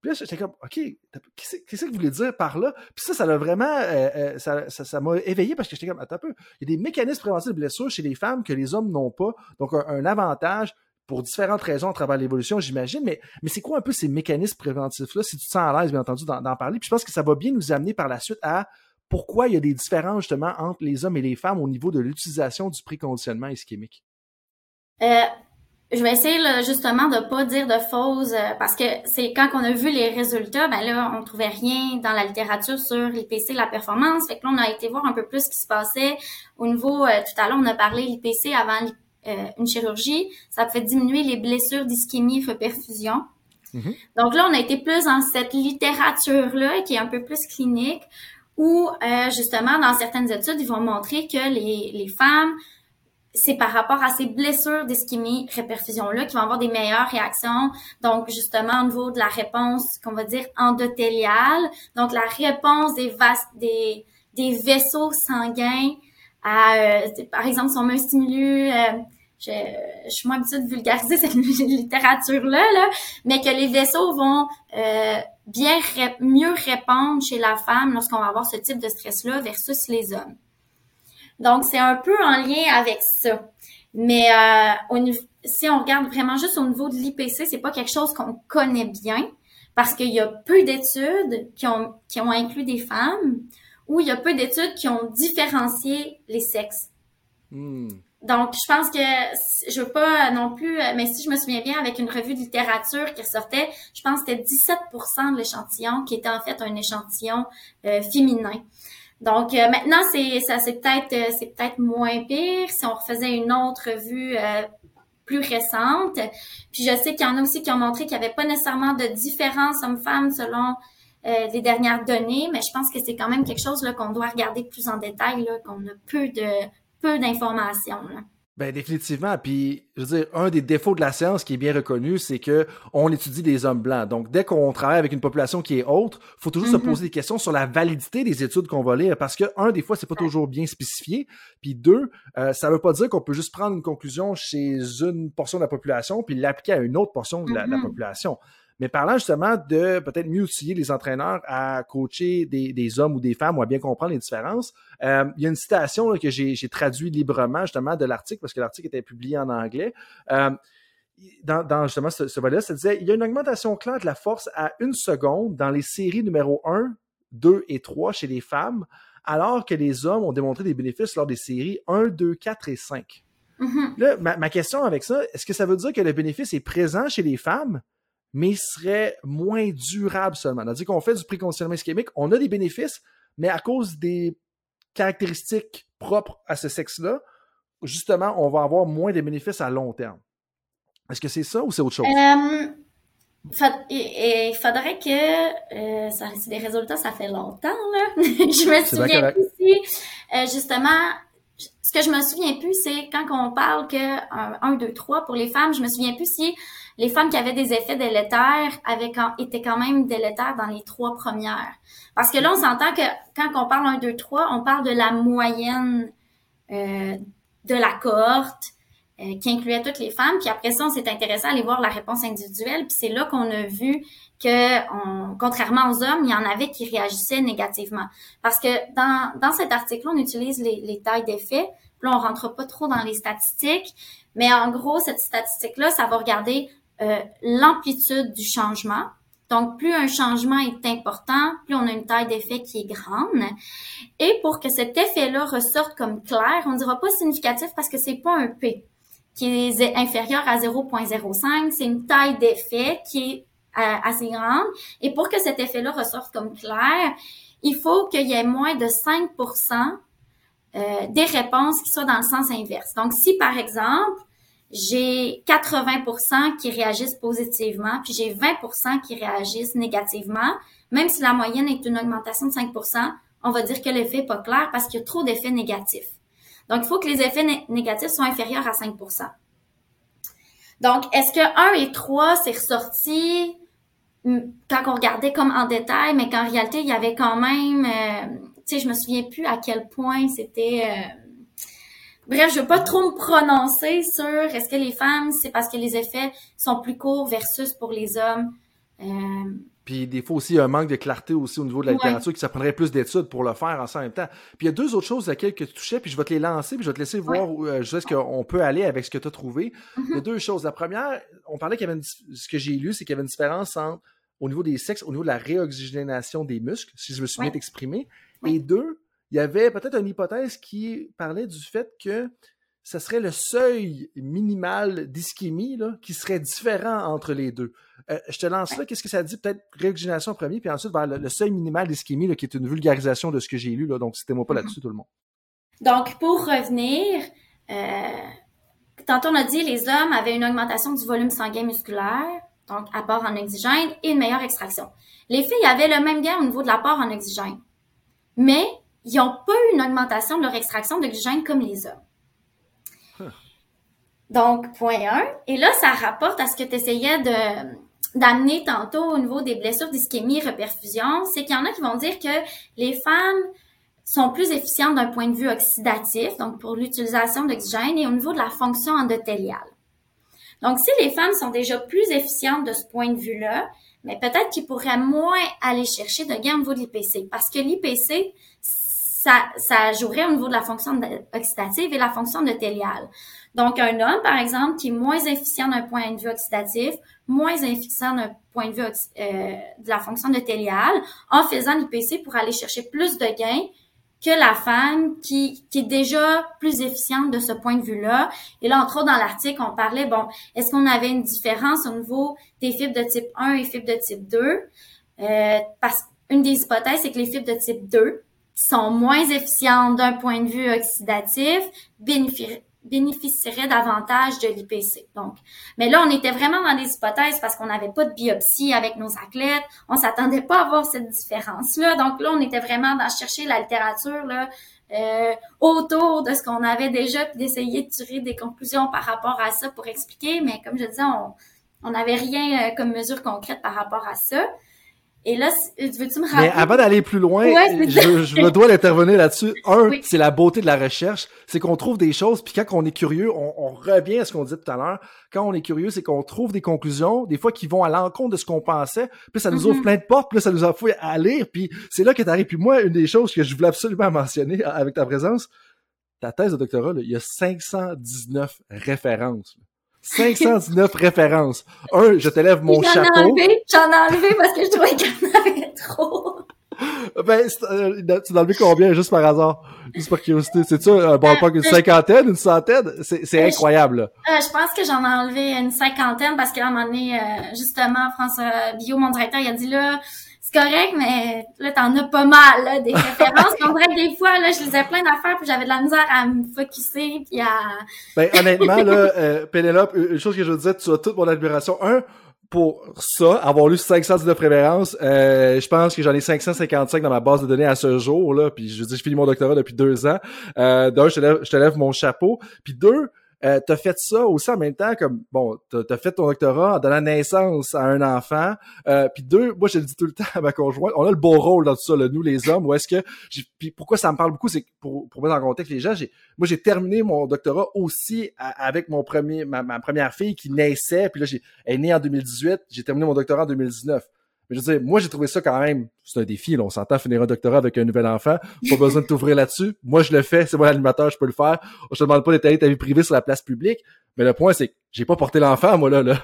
Puis là, j'étais comme, OK, qu'est-ce que vous voulez dire par là? Puis ça, ça l'a vraiment, euh, euh, ça ça- ça m'a éveillé parce que j'étais comme, attends un peu, il y a des mécanismes préventifs de blessures chez les femmes que les hommes n'ont pas. Donc, un, avantage pour différentes raisons à travers l'évolution, j'imagine. Mais, mais c'est quoi un peu ces mécanismes préventifs-là, si tu te sens à l'aise, bien entendu, d'en parler? Puis je pense que ça va bien nous amener par la suite à pourquoi il y a des différences, justement, entre les hommes et les femmes au niveau de l'utilisation du préconditionnement ischémique. Euh, je vais essayer justement de pas dire de fausses euh, parce que c'est quand on a vu les résultats, ben là on trouvait rien dans la littérature sur l'IPC, la performance. Fait que là on a été voir un peu plus ce qui se passait au niveau. Euh, tout à l'heure on a parlé l'IPC avant euh, une chirurgie, ça fait diminuer les blessures d'ischémie reperfusion. Mm-hmm. Donc là on a été plus dans cette littérature là qui est un peu plus clinique où justement dans certaines études ils vont montrer que les, les femmes c'est par rapport à ces blessures d'ischémie réperfusion-là qui vont avoir des meilleures réactions. Donc, justement, au niveau de la réponse qu'on va dire endothéliale, donc la réponse des, des, des vaisseaux sanguins à, euh, par exemple, si on met un stimulus, euh, je, je, suis moins habituée de vulgariser cette littérature-là, là, mais que les vaisseaux vont euh, bien mieux répondre chez la femme lorsqu'on va avoir ce type de stress-là versus les hommes. Donc, c'est un peu en lien avec ça. Mais euh, si on regarde vraiment juste au niveau de l'IPC, c'est pas quelque chose qu'on connaît bien parce qu'il y a peu d'études qui ont, qui ont inclus des femmes ou il y a peu d'études qui ont différencié les sexes. Hmm. Donc, je pense que je veux pas non plus, mais si je me souviens bien, avec une revue de littérature qui ressortait, je pense que c'était 17% de l'échantillon qui était en fait un échantillon euh, féminin. Donc euh, maintenant, c'est ça, c'est peut-être euh, c'est peut-être moins pire si on refaisait une autre vue euh, plus récente. Puis je sais qu'il y en a aussi qui ont montré qu'il n'y avait pas nécessairement de différence homme-femme selon les dernières données, mais je pense que c'est quand même quelque chose là, qu'on doit regarder plus en détail, là, qu'on a peu de peu d'informations. Ben définitivement. Puis, je veux dire, un des défauts de la science qui est bien reconnu, c'est que on étudie des hommes blancs. Donc, dès qu'on travaille avec une population qui est autre, faut toujours se mm-hmm. poser des questions sur la validité des études qu'on va lire, parce que un, des fois, c'est pas toujours bien spécifié. Puis deux, euh, ça veut pas dire qu'on peut juste prendre une conclusion chez une portion de la population puis l'appliquer à une autre portion de la mm-hmm. population. Mais parlant justement de peut-être mieux outiller les entraîneurs à coacher des, hommes ou des femmes ou à bien comprendre les différences, euh, il y a une citation que j'ai traduit librement justement de l'article parce que l'article était publié en anglais. Euh, dans, justement ce, ce volet ça disait il y a une augmentation claire de la force à une seconde dans les séries numéro 1, 2 et 3 chez les femmes, alors que les hommes ont démontré des bénéfices lors des séries 1, 2, 4 et 5. Mm-hmm. Là, ma, ma, question avec ça, est-ce que ça veut dire que le bénéfice est présent chez les femmes, mais serait moins durable seulement. C'est-à-dire qu'on fait du préconditionnement ischémique, on a des bénéfices, mais à cause des caractéristiques propres à ce sexe-là, justement, on va avoir moins de bénéfices à long terme. Est-ce que c'est ça ou c'est autre chose? Euh, il faudrait que euh, ça, c'est des résultats, ça fait longtemps, là. je me souviens plus si, euh, justement, ce que je me souviens plus, c'est quand on parle que 1, 2, 3 pour les femmes, je me souviens plus si les femmes qui avaient des effets délétères avaient quand, étaient quand même délétères dans les trois premières. Parce que là, on s'entend que quand on parle 1, 2, 3, on parle de la moyenne euh, de la cohorte euh, qui incluait toutes les femmes. Puis après ça, on s'est intéressé à aller voir la réponse individuelle. Puis c'est là qu'on a vu que, contrairement aux hommes, il y en avait qui réagissaient négativement. Parce que dans, dans cet article on utilise les, les tailles d'effet. Là, on rentre pas trop dans les statistiques. Mais en gros, cette statistique-là, ça va regarder euh, l'amplitude du changement. Donc, plus un changement est important, plus on a une taille d'effet qui est grande. Et pour que cet effet-là ressorte comme clair, on dira pas significatif parce que c'est pas un P qui est inférieur à 0.05, c'est une taille d'effet qui est euh, assez grande. Et pour que cet effet-là ressorte comme clair, il faut qu'il y ait moins de 5% euh, des réponses qui soient dans le sens inverse. Donc, si par exemple, j'ai 80% qui réagissent positivement, puis j'ai 20% qui réagissent négativement. Même si la moyenne est une augmentation de 5% on va dire que l'effet n'est pas clair parce qu'il y a trop d'effets négatifs. Donc, il faut que les effets négatifs soient inférieurs à 5% Donc, est-ce que 1 et 3, c'est ressorti? Quand on regardait comme en détail, mais qu'en réalité, il y avait quand même, euh, tu sais, je me souviens plus à quel point c'était... Euh, Bref, je veux pas trop me prononcer sur est-ce que les femmes, c'est parce que les effets sont plus courts versus pour les hommes. Euh... Puis des fois aussi, un manque de clarté aussi au niveau de la littérature, qui ça prendrait plus d'études pour le faire en même temps. Puis il y a deux autres choses à laquelle tu touchais, puis je vais te les lancer, puis je vais te laisser voir où euh, est-ce qu'on peut aller avec ce que tu as trouvé. Il y a mm-hmm. deux choses. La première, on parlait qu'il y avait une, ce que j'ai lu, c'est qu'il y avait une différence entre, au niveau des sexes, au niveau de la réoxygénation des muscles, si je me suis bien exprimé. Et deux, il y avait peut-être une hypothèse qui parlait du fait que ce serait le seuil minimal d'ischémie qui serait différent entre les deux. Euh, je te lance là, qu'est-ce que ça dit? Peut-être réoxygénation premier, puis ensuite le, seuil minimal d'ischémie, qui est une vulgarisation de ce que j'ai lu, là, donc c'était moi pas mm-hmm. là-dessus tout le monde. Donc, pour revenir, euh, tantôt on a dit les hommes avaient une augmentation du volume sanguin musculaire, donc apport en oxygène et une meilleure extraction. Les filles avaient le même gain au niveau de l'apport en oxygène, mais ils n'ont pas eu une augmentation de leur extraction d'oxygène comme les hommes. Donc, point 1. Et là, ça rapporte à ce que tu essayais de, d'amener tantôt au niveau des blessures d'ischémie et reperfusion, c'est qu'il y en a qui vont dire que les femmes sont plus efficientes d'un point de vue oxydatif, donc pour l'utilisation d'oxygène, et au niveau de la fonction endothéliale. Donc, si les femmes sont déjà plus efficientes de ce point de vue-là, mais peut-être qu'ils pourraient moins aller chercher de gain au niveau de l'IPC, parce que l'IPC, ça, ça jouerait au niveau de la fonction oxydative et la fonction endothéliale. Donc, un homme, par exemple, qui est moins efficient d'un point de vue oxydatif, moins efficient d'un point de vue euh, de la fonction endothéliale, en faisant l'IPC pour aller chercher plus de gains que la femme qui, qui est déjà plus efficiente de ce point de vue-là. Et là, entre autres, dans l'article, on parlait, bon, est-ce qu'on avait une différence au niveau des fibres de type 1 et fibres de type 2? Euh, parce qu'une des hypothèses, c'est que les fibres de type 2 sont moins efficientes d'un point de vue oxydatif, bénéficieraient bénéficierait davantage de l'IPC. Donc, mais là, on était vraiment dans des hypothèses parce qu'on n'avait pas de biopsie avec nos athlètes. On s'attendait pas à voir cette différence-là. Donc là, on était vraiment dans chercher la littérature là, euh, autour de ce qu'on avait déjà, puis d'essayer de tirer des conclusions par rapport à ça pour expliquer. Mais comme je disais, on n'avait rien euh, comme mesure concrète par rapport à ça. Et là, veux-tu me rappeler? Mais avant d'aller plus loin, je, me dois d'intervenir là-dessus. Un, c'est la beauté de la recherche, c'est qu'on trouve des choses, puis quand on est curieux, on, revient à ce qu'on disait tout à l'heure. Quand on est curieux, c'est qu'on trouve des conclusions, des fois qui vont à l'encontre de ce qu'on pensait, puis ça nous ouvre mm-hmm. plein de portes, puis ça nous a fait à lire, puis c'est là que t'arrives. Puis moi, une des choses que je voulais absolument mentionner avec ta présence, ta thèse de doctorat, il y a 519 références. 519 références. Un, je te lève mon chapeau. J'en ai enlevé parce que je trouvais qu'il y en avait trop. Ben, euh, tu as enlevé combien, juste par hasard? Juste par curiosité. C'est ça, un ballpark, une cinquantaine, une centaine? C'est euh, incroyable, là. Euh, je pense que j'en ai enlevé une cinquantaine parce qu'à un moment donné, justement, François Bio, mon directeur, il a dit là, correct, mais là, t'en as pas mal, là, des références. on dirait des fois, là, je lisais plein d'affaires, puis j'avais de la misère à me focuser, puis à... Ben, honnêtement, là, euh, Pénélope, une chose que je veux dire, tu as toute mon admiration. Un, pour ça, avoir lu 500 de préférence, euh, je pense que j'en ai 555 dans ma base de données à ce jour, là, puis je dire, je finis mon doctorat depuis deux ans. Euh, d'un, je te lève, je te lève mon chapeau. Puis deux, euh, t'as fait ça aussi en même temps comme bon t'as as fait ton doctorat en donnant naissance à un enfant euh, puis deux moi je le dis tout le temps à ma conjointe on a le beau rôle dans tout ça là, nous les hommes où est-ce que puis pourquoi ça me parle beaucoup c'est pour pour mettre en contexte les gens moi j'ai terminé mon doctorat aussi avec mon premier ma, ma, première fille qui naissait puis là j'ai elle est née en 2018 j'ai terminé mon doctorat en 2019 je veux moi, j'ai trouvé ça quand même, c'est un défi, on s'entend finir un doctorat avec un nouvel enfant, pas besoin de t'ouvrir là-dessus. Moi, je le fais, c'est moi l'animateur, je peux le faire. Je te demande pas d'étaler ta vie privée sur la place publique, mais le point, c'est que j'ai pas porté l'enfant, moi, là, là.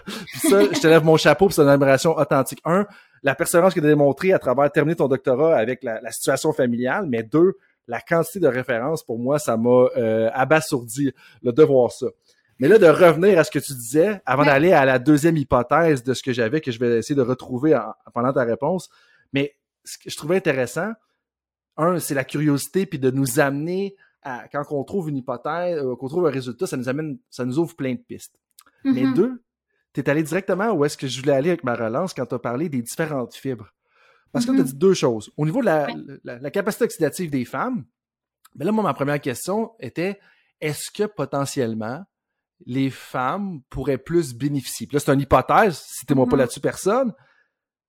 je te lève mon chapeau, c'est une admiration authentique. Un, la persévérance que tu as démontrée à travers terminer ton doctorat avec la, situation familiale, mais deux, la quantité de références, pour moi, ça m'a euh, abasourdi le de voir ça. Mais là, de revenir à ce que tu disais, avant d'aller à la deuxième hypothèse de ce que j'avais, que je vais essayer de retrouver pendant ta réponse, mais ce que je trouvais intéressant, un, c'est la curiosité, puis de nous amener à, quand on trouve une hypothèse, euh, qu'on trouve un résultat, ça nous amène, ça nous ouvre plein de pistes. Mais mm-hmm. deux, tu es allé directement où est-ce que je voulais aller avec ma relance quand tu as parlé des différentes fibres? Parce que tu as dit deux choses. Au niveau de la, la capacité oxydative des femmes, mais là, moi, ma première question était, est-ce que potentiellement, les femmes pourraient plus bénéficier. Puis là, c'est une hypothèse, citez-moi pas mm-hmm. là-dessus personne,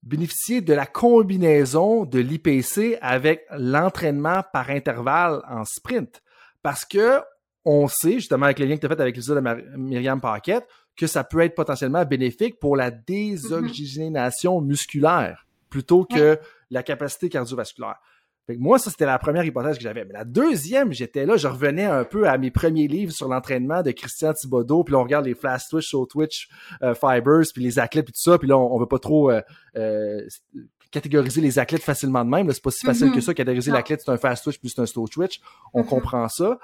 bénéficier de la combinaison de l'IPC avec l'entraînement par intervalle en sprint. Parce que on sait, justement, avec les liens que tu as fait avec l'épisode de Myriam Paquette, que ça peut être potentiellement bénéfique pour la désoxygénation musculaire plutôt que la capacité cardiovasculaire moi, ça, c'était la première hypothèse que j'avais. Mais la deuxième, j'étais là, je revenais un peu à mes premiers livres sur l'entraînement de Christian Thibodeau, puis là, on regarde les flash Twitch sur Twitch euh, Fibers, puis les athlètes, puis tout ça, puis là, on, veut pas trop euh, euh, catégoriser les athlètes facilement de même. C'est pas si facile mm-hmm. que ça. Catégoriser l'athlète, c'est un fast twitch plus c'est un slow twitch. On mm-hmm. comprend ça.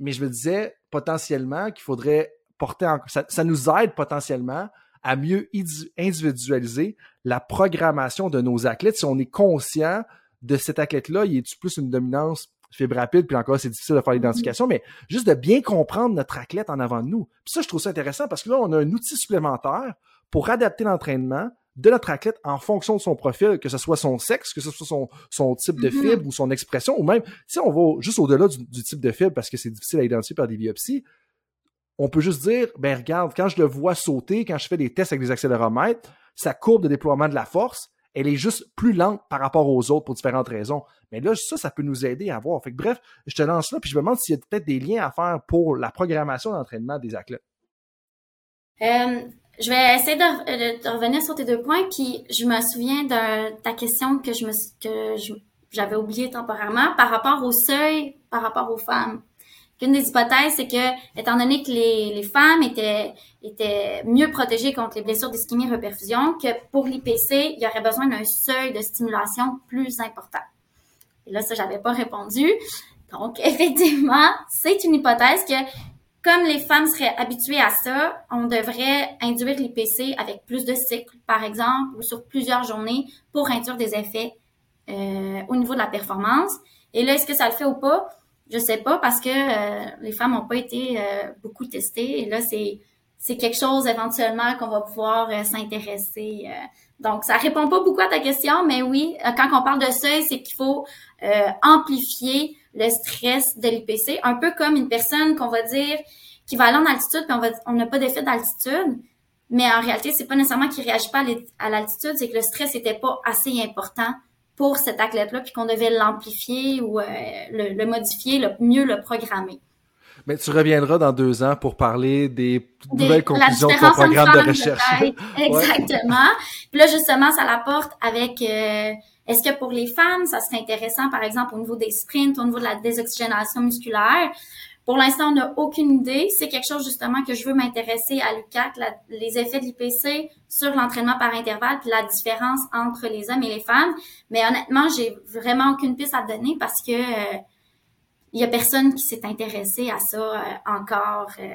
mais je me disais potentiellement qu'il faudrait porter en... Ça, ça nous aide potentiellement à mieux individualiser la programmation de nos athlètes si on est conscient de cet athlète-là, il est plus une dominance fibre rapide, puis encore, c'est difficile de faire l'identification, mais juste de bien comprendre notre athlète en avant de nous. Puis ça, je trouve ça intéressant parce que là, on a un outil supplémentaire pour adapter l'entraînement de notre athlète en fonction de son profil, que ce soit son sexe, que ce soit son, son type de mm-hmm. fibre ou son expression, ou même si on va juste au-delà du, du, type de fibre parce que c'est difficile à identifier par des biopsies, on peut juste dire, ben regarde, quand je le vois sauter, quand je fais des tests avec des accéléromètres, sa courbe de déploiement de la force, elle est juste plus lente par rapport aux autres pour différentes raisons. Mais là, ça, ça peut nous aider à voir. Fait bref, je te lance là, puis je me demande s'il y a peut-être des liens à faire pour la programmation d'entraînement des athlètes. Euh, je vais essayer de, revenir sur tes deux points, puis je me souviens de ta question que je me j'avais oublié temporairement par rapport au seuil, par rapport aux femmes. Une des hypothèses, c'est que, étant donné que les, femmes étaient, mieux protégées contre les blessures d'ischémie reperfusion, que pour l'IPC, il y aurait besoin d'un seuil de stimulation plus important. Et là, ça, j'avais pas répondu. Donc, effectivement, c'est une hypothèse que, comme les femmes seraient habituées à ça, on devrait induire l'IPC avec plus de cycles, par exemple, ou sur plusieurs journées pour induire des effets euh, au niveau de la performance. Et là, est-ce que ça le fait ou pas? Je sais pas parce que euh, les femmes n'ont pas été euh, beaucoup testées. Et là, c'est c'est quelque chose éventuellement qu'on va pouvoir euh, s'intéresser. donc, ça répond pas beaucoup à ta question, mais oui, quand on parle de seuil, c'est qu'il faut amplifier le stress de l'IPC, un peu comme une personne qu'on va dire qui va aller en altitude, puis on va on n'a pas d'effet d'altitude. Mais en réalité, c'est pas nécessairement qu'il réagit pas à l'altitude, c'est que le stress n'était pas assez important pour cet athlète-là, puis qu'on devait l'amplifier ou euh, le, modifier, le, mieux le programmer. Mais tu reviendras dans deux ans pour parler des, nouvelles conclusions de ton programme de recherche. Exactement. Puis là, justement, ça l'apporte avec euh, est-ce que pour les femmes, ça serait intéressant, par exemple, au niveau des sprints, au niveau de la désoxygénation musculaire, pour l'instant, on n'a aucune idée. C'est quelque chose justement que je veux m'intéresser à l'UCAC, les effets de l'IPC sur l'entraînement par intervalle, puis la différence entre les hommes et les femmes. Mais honnêtement, j'ai vraiment aucune piste à donner parce que euh, il y a personne qui s'est intéressé à ça euh, encore. Euh.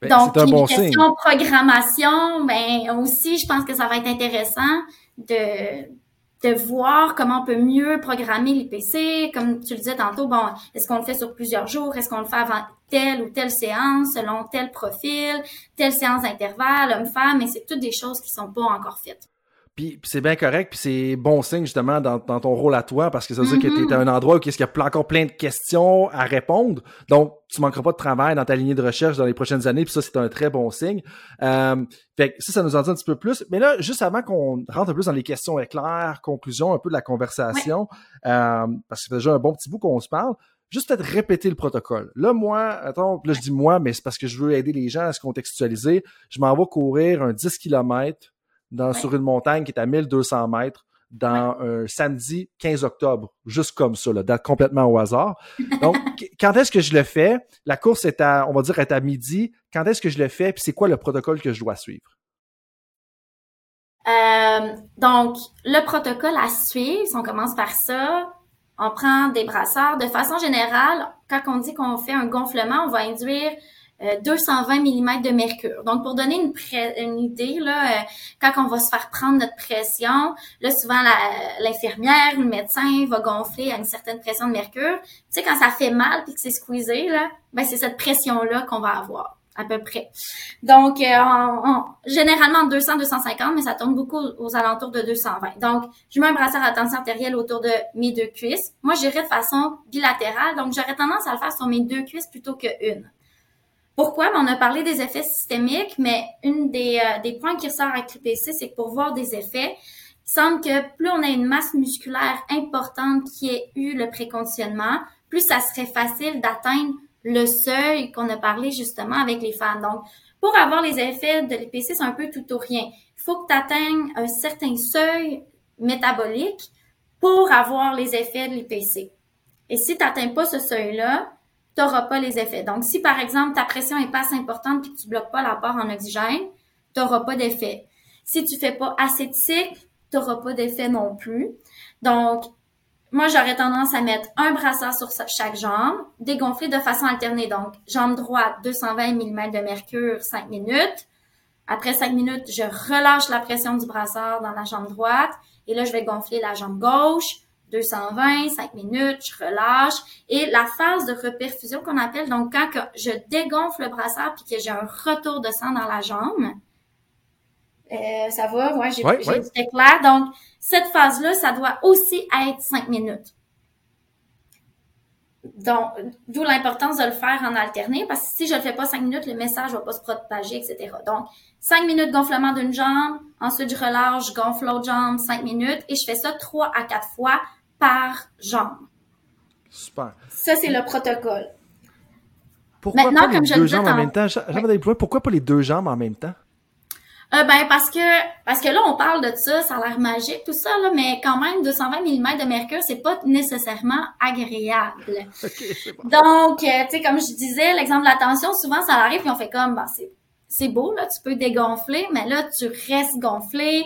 Ben, Donc, un bon question programmation, ben aussi, je pense que ça va être intéressant de de voir comment on peut mieux programmer l'IPC. Comme tu le disais tantôt, bon, est-ce qu'on le fait sur plusieurs jours? Est-ce qu'on le fait avant telle ou telle séance, selon tel profil, telle séance d'intervalle, homme-femme, mais c'est toutes des choses qui sont pas encore faites. Puis, c'est bien correct, puis c'est bon signe justement dans, ton rôle à toi, parce que ça veut dire que tu es à un endroit où il y a encore plein de questions à répondre. Donc, tu manqueras pas de travail dans ta lignée de recherche dans les prochaines années, puis ça, c'est un très bon signe. Euh, fait que ça, ça nous en dit un petit peu plus. Mais là, juste avant qu'on rentre un peu plus dans les questions éclairs, conclusion un peu de la conversation, euh, parce que c'est déjà un bon petit bout qu'on se parle, juste peut-être répéter le protocole. Là, moi, attends, là, je dis moi, mais c'est parce que je veux aider les gens à se contextualiser. Je m'en vais courir un 10 km dans, sur une montagne qui est à 1200 mètres dans un samedi 15 octobre, juste comme ça, là, date complètement au hasard. Donc, quand est-ce que je le fais? La course est à, on va dire, est à midi. Quand est-ce que je le fais? Puis c'est quoi le protocole que je dois suivre? Euh, donc, le protocole à suivre, si on commence par ça, on prend des brasseurs. De façon générale, quand on dit qu'on fait un gonflement, on va induire 220 euh, mm de mercure. Donc, pour donner une, idée, là, euh, quand on va se faire prendre notre pression, là, souvent, l'infirmière ou le médecin va gonfler à une certaine pression de mercure. Tu sais, quand ça fait mal puis que c'est squeezé, là, ben, c'est cette pression-là qu'on va avoir à peu près. Donc, euh, généralement 200, 250, mais ça tourne beaucoup aux alentours de 220. Donc, je mets un brassard à tension artérielle autour de mes deux cuisses. Moi, j'irai de façon bilatérale, donc j'aurais tendance à le faire sur mes deux cuisses plutôt que une. Pourquoi? on a parlé des effets systémiques, mais une des, euh, des points qui ressort avec l'IPC, c'est que pour voir des effets, il semble que plus on a une masse musculaire importante qui ait eu le préconditionnement, plus ça serait facile d'atteindre le seuil qu'on a parlé justement avec les femmes. Donc, pour avoir les effets de l'IPC, c'est un peu tout ou rien. Il faut que tu atteignes un certain seuil métabolique pour avoir les effets de l'IPC. Et si tu n'atteins pas ce seuil-là, tu n'auras pas les effets. Donc, si par exemple ta pression est pas assez importante et que tu bloques pas l'apport en oxygène, tu n'auras pas d'effet. Si tu fais pas assez de cycles, tu pas d'effet non plus. Donc, moi, j'aurais tendance à mettre un brassard sur chaque jambe, dégonfler de façon alternée. Donc, jambe droite, 220 mm de mercure, 5 minutes. Après 5 minutes, je relâche la pression du brassard dans la jambe droite. Et là, je vais gonfler la jambe gauche, 220, 5 minutes, je relâche. Et la phase de reperfusion qu'on appelle, donc quand je dégonfle le brassard puis que j'ai un retour de sang dans la jambe, euh, ça va, ouais, j'ai ouais, clair. Donc, cette phase-là, ça doit aussi être 5 minutes. Donc, d'où l'importance de le faire en alterné, parce que si je le fais pas 5 minutes, le message va pas se propager, etc. Donc, 5 minutes gonflement d'une jambe, ensuite je relâche, je gonfle l'autre jambe 5 minutes, et je fais ça 3 à 4 fois par jambe. Super. Ça, c'est le protocole. Pourquoi Maintenant, pas les deux jambes en même temps? Pourquoi pas les deux jambes en même temps? Euh, ben parce que parce que là on parle de ça, ça a l'air magique tout ça là, mais quand même 220 mm de mercure c'est pas nécessairement agréable. Donc euh, tu sais comme je disais l'exemple de la tension souvent ça arrive et on fait comme ben, c'est c'est beau là tu peux dégonfler mais là tu restes gonflé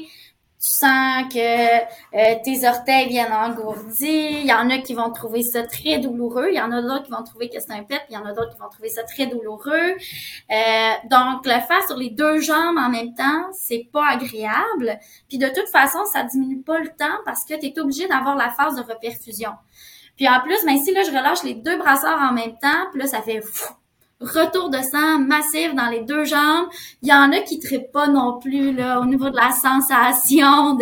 sens que euh, tes orteils viennent engourdis. Il y en a qui vont trouver ça très douloureux. Il y en a d'autres qui vont trouver que c'est un pet. Il y en a d'autres qui vont trouver ça très douloureux. Euh, donc, le faire sur les deux jambes en même temps, c'est pas agréable. Puis de toute façon, ça diminue pas le temps parce que tu es obligé d'avoir la phase de reperfusion. Puis en plus, ben si là, je relâche les deux brassards en même temps, puis là, ça fait retour de sang massif dans les deux jambes. Il y en a qui ne pas non plus là, au niveau de la sensation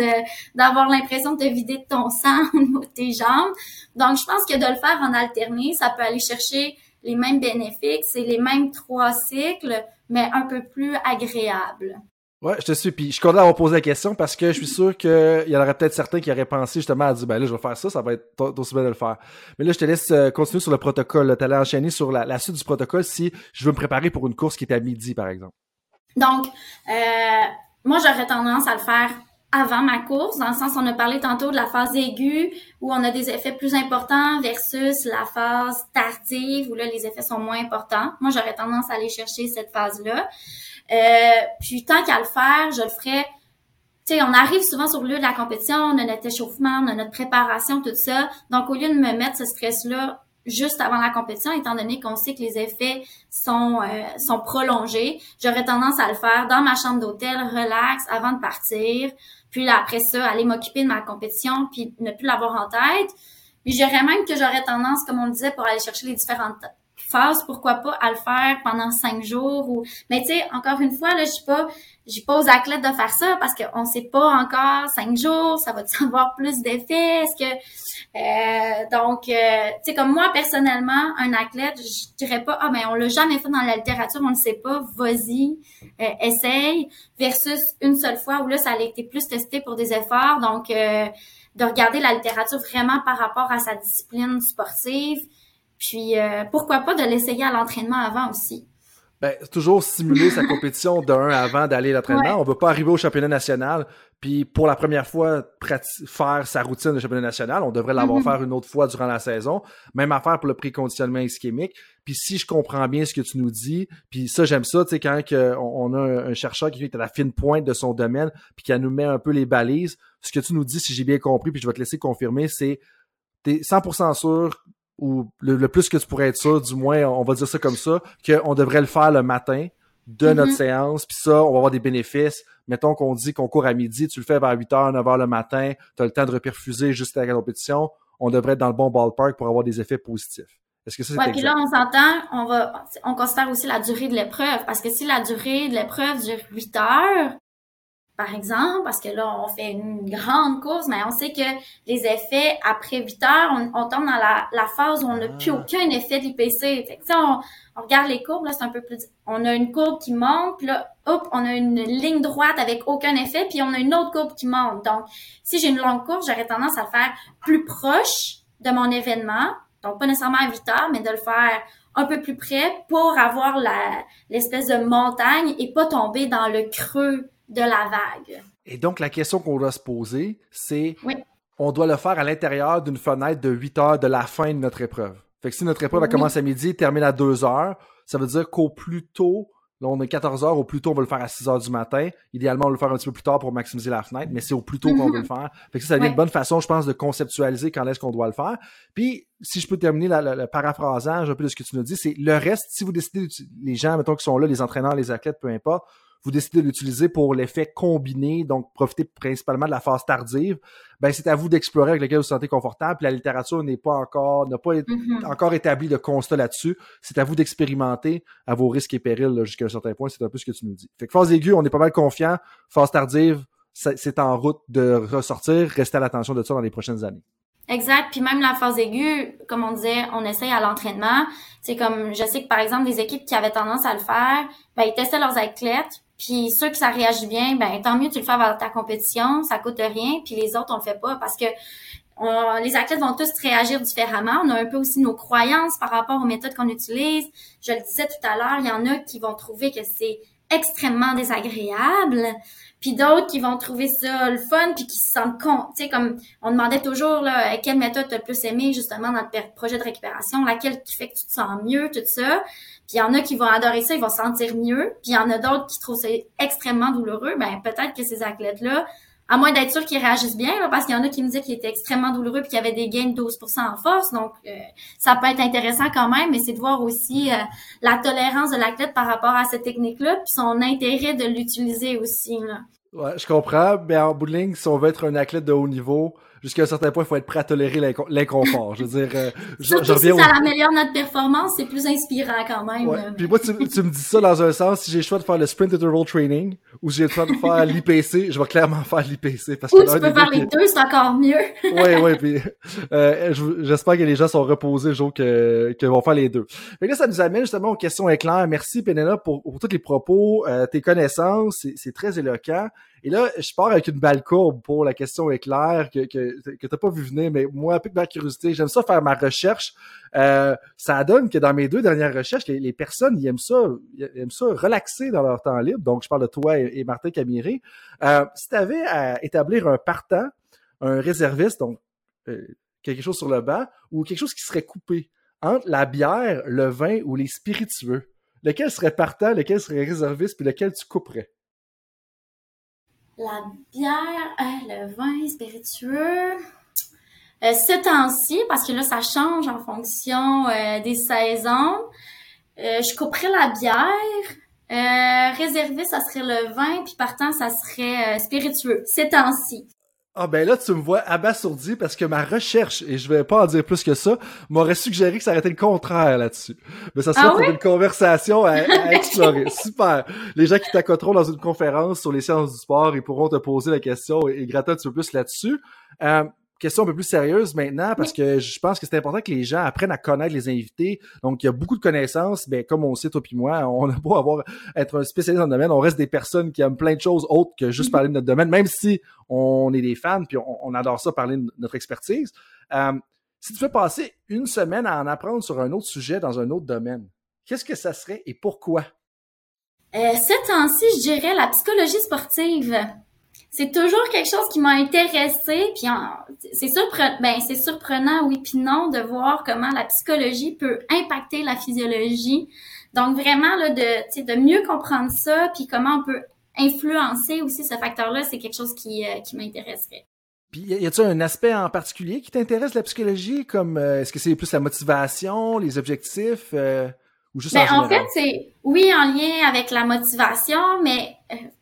d'avoir l'impression de te vider de ton sang au niveau de tes jambes. Donc, je pense que de le faire en alterné, ça peut aller chercher les mêmes bénéfices et les mêmes trois cycles, mais un peu plus agréables. Ouais, je te suis. Puis je suis content d'avoir posé la question parce que je suis sûr qu'il y en aurait peut-être certains qui auraient pensé justement à dire ben là, je vais faire ça, ça va être aussi bien de le faire. Mais là, je te laisse euh, continuer sur le protocole. Tu allais enchaîner sur la, suite du protocole si je veux me préparer pour une course qui est à midi, par exemple. Donc, euh, moi, j'aurais tendance à le faire avant ma course, dans le sens on a parlé tantôt de la phase aiguë où on a des effets plus importants versus la phase tardive où là les effets sont moins importants. Moi, j'aurais tendance à aller chercher cette phase-là. Euh, puis tant qu'à le faire, je le ferai. Tu sais, on arrive souvent sur le lieu de la compétition, on a notre échauffement, on a notre préparation, tout ça. Donc, au lieu de me mettre ce stress-là juste avant la compétition, étant donné qu'on sait que les effets sont euh, sont prolongés, j'aurais tendance à le faire dans ma chambre d'hôtel, relax, avant de partir. Puis après ça, aller m'occuper de ma compétition, puis ne plus l'avoir en tête. Puis j'aurais même que j'aurais tendance, comme on le disait, pour aller chercher les différentes phase, pourquoi pas à le faire pendant cinq jours ou mais tu sais encore une fois là je suis pas je pas aux athlètes de faire ça parce qu'on sait pas encore cinq jours ça va avoir plus d'effets? Est-ce que euh, donc euh, tu sais comme moi personnellement un athlète je dirais pas ah mais on l'a jamais fait dans la littérature on le sait pas vas-y euh, essaye versus une seule fois où là ça a été plus testé pour des efforts. Donc de regarder la littérature vraiment par rapport à sa discipline sportive puis euh, pourquoi pas de l'essayer à l'entraînement avant aussi? Ben, toujours simuler sa compétition d'un avant d'aller à l'entraînement. On ne veut pas arriver au championnat national, puis pour la première fois faire sa routine de championnat national. On devrait l'avoir mm-hmm. fait une autre fois durant la saison. Même affaire pour le préconditionnement ischémique. Puis si je comprends bien ce que tu nous dis, puis ça j'aime ça, tu sais quand on, a un, chercheur qui est à la fine pointe de son domaine, puis qui nous met un peu les balises. Ce que tu nous dis, si j'ai bien compris, puis je vais te laisser confirmer, c'est tu es 100% sûr ou le, plus que tu pourrais être sûr, du moins, on va dire ça comme ça, qu'on devrait le faire le matin de notre séance, puis ça, on va avoir des bénéfices. Mettons qu'on dit qu'on court à midi, tu le fais vers 8h, 9h le matin, tu as le temps de reperfuser juste à la compétition, on devrait être dans le bon ballpark pour avoir des effets positifs. Est-ce que ça, c'est Ouais, puis là, on s'entend, on va, on considère aussi la durée de l'épreuve, parce que si la durée de l'épreuve dure 8 heures, par exemple, parce que là, on fait une grande course, mais on sait que les effets, après 8 heures, on, tombe dans la, phase où on n'a plus ah. aucun effet de l'IPC. Fait que, on, on regarde les courbes, là, c'est un peu plus... On a une courbe qui monte, puis là, hop, on a une ligne droite avec aucun effet, puis on a une autre courbe qui monte. Donc, si j'ai une longue course, j'aurais tendance à le faire plus proche de mon événement. Donc, pas nécessairement à 8 heures, mais de le faire un peu plus près pour avoir l'espèce de montagne et pas tomber dans le creux de la vague. Et donc, la question qu'on doit se poser, c'est on doit le faire à l'intérieur d'une fenêtre de 8 heures de la fin de notre épreuve. Fait que si notre épreuve commence à midi et termine à 2 heures, ça veut dire qu'au plus tôt Là, on est 14 heures, au plus tôt, on va le faire à 6 heures du matin. Idéalement, on va le faire un petit peu plus tard pour maximiser la fenêtre, mais c'est au plus tôt qu'on veut le faire. Fait que ça, ça devient une bonne façon, je pense, de conceptualiser quand est-ce qu'on doit le faire. Puis, si je peux terminer le paraphrasage un peu de ce que tu nous dis, c'est le reste, si vous décidez, les gens, mettons, qui sont là, les entraîneurs, les athlètes, peu importe, vous décidez de l'utiliser pour l'effet combiné, donc profiter principalement de la phase tardive, ben c'est à vous d'explorer avec lequel vous vous sentez confortable. Puis la littérature n'est pas encore, n'a pas mm-hmm. encore établi de constat là-dessus. C'est à vous d'expérimenter à vos risques et périls jusqu'à un certain point. C'est un peu ce que tu nous dis. Fait que phase aiguë, on est pas mal confiant. Phase tardive, c'est en route de ressortir. Restez à l'attention de ça dans les prochaines années. Exact. Puis même la phase aiguë, comme on disait, on essaye à l'entraînement. C'est comme, je sais que par exemple, des équipes qui avaient tendance à le faire, ben, ils testaient leurs athlètes, puis ceux que ça réagit bien, ben tant mieux tu le fais avant ta compétition, ça coûte rien. Puis les autres on le fait pas parce que les athlètes vont tous réagir différemment. On a un peu aussi nos croyances par rapport aux méthodes qu'on utilise. Je le disais tout à l'heure, il y en a qui vont trouver que c'est extrêmement désagréable, puis d'autres qui vont trouver ça le fun, puis qui se sentent con. Tu sais, comme on demandait toujours là, quelle méthode tu as le plus aimé justement dans le projet de récupération, laquelle qui fait que tu te sens mieux, tout ça. Puis il y en a qui vont adorer ça, ils vont se sentir mieux. Puis il y en a d'autres qui trouvent ça extrêmement douloureux. Ben peut-être que ces athlètes-là, à moins d'être sûr qu'ils réagissent bien, parce qu'il y en a qui me disaient qu'il était extrêmement douloureux puis qu'il y avait des gains de 12% en force. Donc, euh, ça peut être intéressant quand même, mais c'est de voir aussi euh, la tolérance de l'athlète par rapport à cette technique-là, puis son intérêt de l'utiliser aussi. Là. Ouais, je comprends, mais en bout de ligne, si on veut être un athlète de haut niveau, jusqu'à un certain point, il faut être prêt à tolérer l'inconfort. Je veux dire, euh, je, Surtout si ça améliore notre performance, c'est plus inspirant quand même. Ouais. Puis moi, tu, tu, me dis ça dans un sens, si j'ai le choix de faire le sprint interval training ou si j'ai le choix de faire l'IPC, je vais clairement faire l'IPC. Parce ou que tu peux faire les deux, c'est encore mieux. oui, oui, puis euh, j'espère que les gens sont reposés le jour que, que vont faire les deux. Fait là, ça nous amène justement aux questions éclairs. Merci, Pénélope, pour, pour tous les propos, euh, tes connaissances, c'est très éloquent. Et là, je pars avec une balle courbe pour la question éclair que, que, que t'as pas vu venir, mais moi, avec ma curiosité, j'aime ça faire ma recherche. Euh, ça donne que dans mes deux dernières recherches, les, personnes, ils aiment ça, ils aiment ça relaxer dans leur temps libre. Donc, je parle de toi et, Martin Camiré. Euh, si tu avais à établir un partant, un réserviste, donc euh, quelque chose sur le bas, ou quelque chose qui serait coupé entre la bière, le vin ou les spiritueux, lequel serait partant, lequel serait réserviste, puis lequel tu couperais? La bière, euh, le vin spiritueux. Euh, ce temps-ci, parce que là, ça change en fonction euh, des saisons. je couperais la bière. réservé, ça serait le vin, puis partant, ça serait spiritueux. Ce temps-ci. Ah ben là, tu me vois abasourdi parce que ma recherche, et je vais pas en dire plus que ça, m'aurait suggéré que ça aurait été le contraire là-dessus. Mais ça serait ah pour une conversation à, explorer. Super! Les gens qui t'accoteront dans une conférence sur les sciences du sport, ils pourront te poser la question et, gratter un petit peu plus là-dessus. Euh, question un peu plus sérieuse maintenant parce que je pense que c'est important que les gens apprennent à connaître les invités. Donc, il y a beaucoup de connaissances, mais comme on sait, toi et moi, on a beau avoir être un spécialiste dans le domaine, on reste des personnes qui aiment plein de choses autres que juste mm-hmm. parler de notre domaine, même si on est des fans puis on, adore ça parler de notre expertise. Euh, si tu veux passer une semaine à en apprendre sur un autre sujet dans un autre domaine, qu'est-ce que ça serait et pourquoi? Euh, ce temps-ci, je dirais la psychologie sportive c'est toujours quelque chose qui m'a intéressé puis c'est surprenant ben c'est surprenant oui puis non de voir comment la psychologie peut impacter la physiologie. Donc vraiment là de de mieux comprendre ça puis comment on peut influencer aussi ce facteur là c'est quelque chose qui euh, qui m'intéresserait. Puis y a-t-il un aspect en particulier qui t'intéresse la psychologie? Comme euh, est-ce que c'est plus la motivation les objectifs euh, ben, en, fait, c'est oui en lien avec la motivation, mais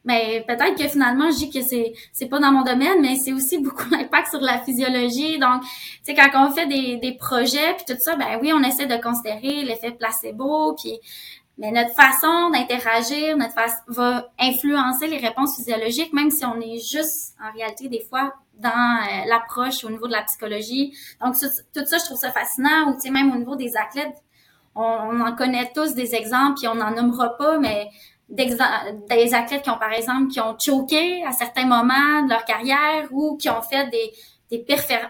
mais peut-être que finalement je dis que c'est c'est pas dans mon domaine, mais c'est aussi beaucoup d'impact sur la physiologie. Donc, tu sais quand on fait des, des projets puis tout ça, ben oui, on essaie de considérer l'effet placebo, puis mais notre façon d'interagir, notre façon va influencer les réponses physiologiques, même si on est juste en réalité des fois dans euh, l'approche au niveau de la psychologie. Donc tout ça, je trouve ça fascinant. Ou tu sais même au niveau des athlètes on, en connaît tous des exemples, puis on n'en nommera pas, mais des athlètes qui ont, par exemple, qui ont choqué à certains moments de leur carrière ou qui ont fait des, des,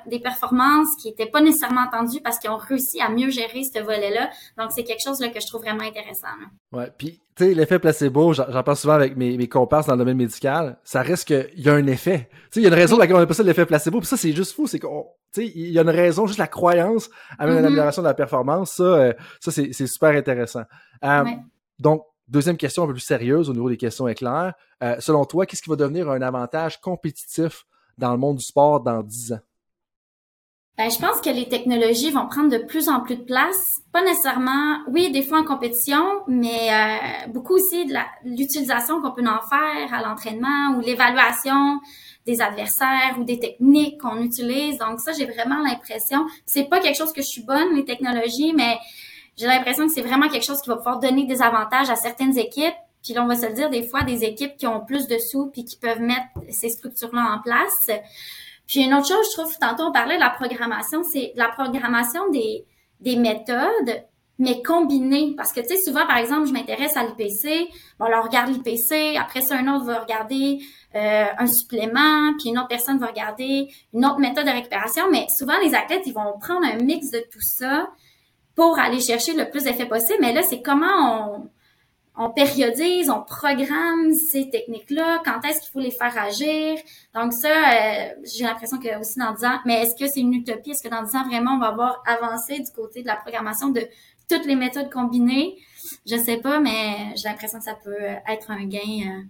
des performances qui n'étaient pas nécessairement entendues parce qu'ils ont réussi à mieux gérer ce volet-là. Donc, c'est quelque chose là, que je trouve vraiment intéressant. Ouais, puis, tu sais, l'effet placebo, j'en parle souvent avec mes, mes comparses dans le domaine médical, ça reste qu'il y a un effet. Tu sais, il y a une raison pour laquelle on appelle ça l'effet placebo, puis ça, c'est juste fou, c'est qu'on, tu sais, il y a une raison, juste la croyance amène une mm-hmm. amélioration de la performance, ça, euh, ça c'est super intéressant. Euh, Donc, deuxième question un peu plus sérieuse au niveau des questions éclairs. Euh, selon toi, qu'est-ce qui va devenir un avantage compétitif dans le monde du sport dans 10 ans? Ben, je pense que les technologies vont prendre de plus en plus de place. Pas nécessairement, oui, des fois en compétition, mais euh, beaucoup aussi de l'utilisation qu'on peut en faire à l'entraînement ou l'évaluation des adversaires ou des techniques qu'on utilise. Donc ça, j'ai vraiment l'impression, c'est pas quelque chose que je suis bonne, les technologies, mais j'ai l'impression que c'est vraiment quelque chose qui va pouvoir donner des avantages à certaines équipes. Puis là, on va se le dire, des fois, des équipes qui ont plus de sous puis qui peuvent mettre ces structures-là en place. Puis une autre chose, je trouve, tantôt on parlait de la programmation, c'est la programmation des, des méthodes, mais combinées. Parce que, tu sais, souvent, par exemple, je m'intéresse à l'IPC, bon, on regarde l'IPC, après ça, un autre va regarder euh, un supplément, puis une autre personne va regarder une autre méthode de récupération, mais souvent, les athlètes, ils vont prendre un mix de tout ça pour aller chercher le plus d'effets possible. Mais là, c'est comment on on périodise, on programme ces techniques-là, quand est-ce qu'il faut les faire agir. Donc ça, euh, j'ai l'impression que aussi dans 10 ans, mais est-ce que c'est une utopie? Est-ce que dans 10 ans, vraiment, on va avoir avancé du côté de la programmation de toutes les méthodes combinées? Je sais pas, mais j'ai l'impression que ça peut être un gain. Euh.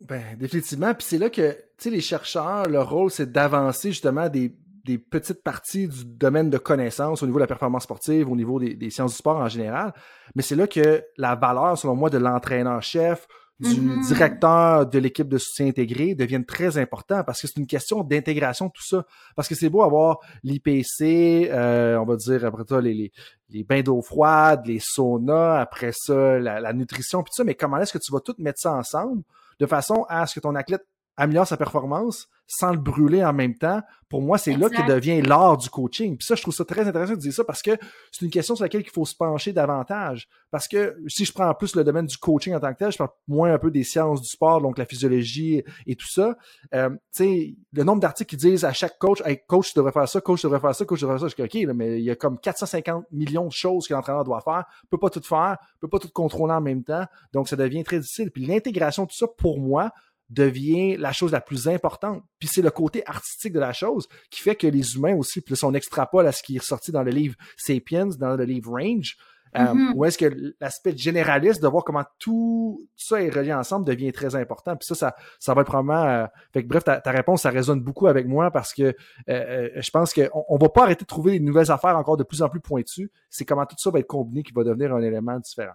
Ben, définitivement. Puis c'est là que, tu sais, les chercheurs, leur rôle, c'est d'avancer justement des des petites parties du domaine de connaissances au niveau de la performance sportive, au niveau des, sciences du sport en général. Mais c'est là que la valeur, selon moi, de l'entraîneur-chef, du mm-hmm. directeur de l'équipe de soutien intégré deviennent très importants parce que c'est une question d'intégration tout ça. Parce que c'est beau avoir l'IPC, euh, on va dire après ça les, les, bains d'eau froide, les saunas, après ça la, la nutrition, puis tout ça, mais comment est-ce que tu vas tout mettre ça ensemble de façon à ce que ton athlète améliore sa performance sans le brûler en même temps. Pour moi, c'est là que devient l'art du coaching. Puis ça, je trouve ça très intéressant de dire ça parce que c'est une question sur laquelle il faut se pencher davantage. Parce que si je prends en plus le domaine du coaching en tant que tel, je parle moins un peu des sciences du sport, donc la physiologie et tout ça. Euh, tu sais, le nombre d'articles qui disent à chaque coach, hey, coach, tu devrais faire ça, coach, tu devrais faire ça, coach, tu devrais faire ça. Je dis, OK, mais il y a comme 450 millions de choses que l'entraîneur doit faire. Il peut pas tout faire, peut pas tout contrôler en même temps. Donc, ça devient très difficile. Puis l'intégration de tout ça, pour moi, devient la chose la plus importante. Puis c'est le côté artistique de la chose qui fait que les humains aussi, puis on extrapole à ce qui est ressorti dans le livre Sapiens, dans le livre Range, euh, mm-hmm. où est-ce que l'aspect généraliste de voir comment tout ça est relié ensemble devient très important. Puis ça, ça, ça va être probablement... Euh, fait que, bref, ta, réponse, ça résonne beaucoup avec moi parce que euh, je pense qu'on on va pas arrêter de trouver des nouvelles affaires encore de plus en plus pointues. C'est comment tout ça va être combiné qui va devenir un élément différent.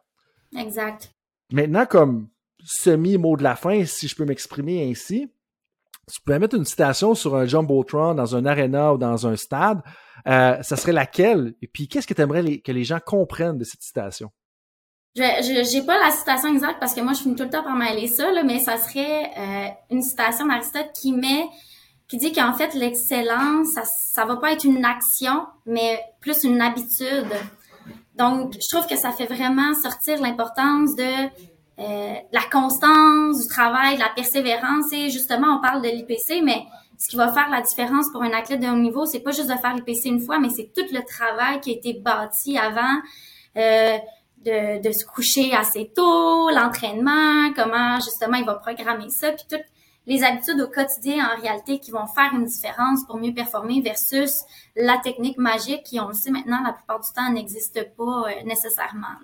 Exact. Maintenant, comme semi-mot de la fin, si je peux m'exprimer ainsi. Si tu pouvais mettre une citation sur un Jumbotron dans un arena ou dans un stade, euh, ça serait laquelle? Et puis, qu'est-ce que tu aimerais que les gens comprennent de cette citation? Je n'ai pas la citation exacte parce que moi, je finis tout le temps par m'aller ça, mais ça serait euh, une citation d'Aristote qui met, qui dit qu'en fait, l'excellence, ça, ça va pas être une action, mais plus une habitude. Donc, je trouve que ça fait vraiment sortir l'importance de euh, la constance du travail, de la persévérance. Et justement, on parle de l'IPC, mais ce qui va faire la différence pour un athlète de haut niveau, c'est pas juste de faire l'IPC une fois, mais c'est tout le travail qui a été bâti avant. Euh, de, se coucher assez tôt, l'entraînement, comment justement il va programmer ça, puis toutes les habitudes au quotidien en réalité qui vont faire une différence pour mieux performer versus la technique magique qui, on le sait maintenant, la plupart du temps n'existe pas euh, nécessairement.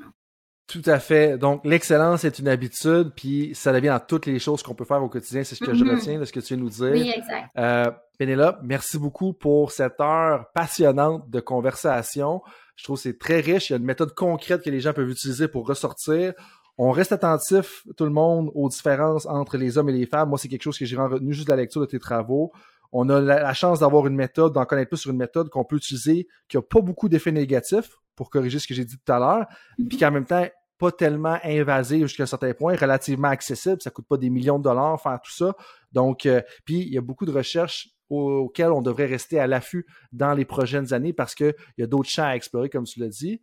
Tout à fait. Donc, l'excellence est une habitude, puis ça devient dans toutes les choses qu'on peut faire au quotidien. C'est ce que je mm-hmm. retiens de ce que tu viens de nous dire. Oui, exact. Euh, Pénélope, merci beaucoup pour cette heure passionnante de conversation. Je trouve que c'est très riche. Il y a une méthode concrète que les gens peuvent utiliser pour ressortir. On reste attentif, tout le monde, aux différences entre les hommes et les femmes. Moi, c'est quelque chose que j'ai retenu juste de la lecture de tes travaux. On a la, chance d'avoir une méthode, d'en connaître plus sur une méthode qu'on peut utiliser, qui a pas beaucoup d'effets négatifs pour corriger ce que j'ai dit tout à l'heure, mm-hmm. puis qu'en même temps pas tellement invasive jusqu'à un certain point, relativement accessible. Ça coûte pas des millions de dollars faire tout ça. Donc, euh, puis il y a beaucoup de recherches auxquelles on devrait rester à l'affût dans les prochaines années parce qu'il y a d'autres champs à explorer, comme tu l'as dit.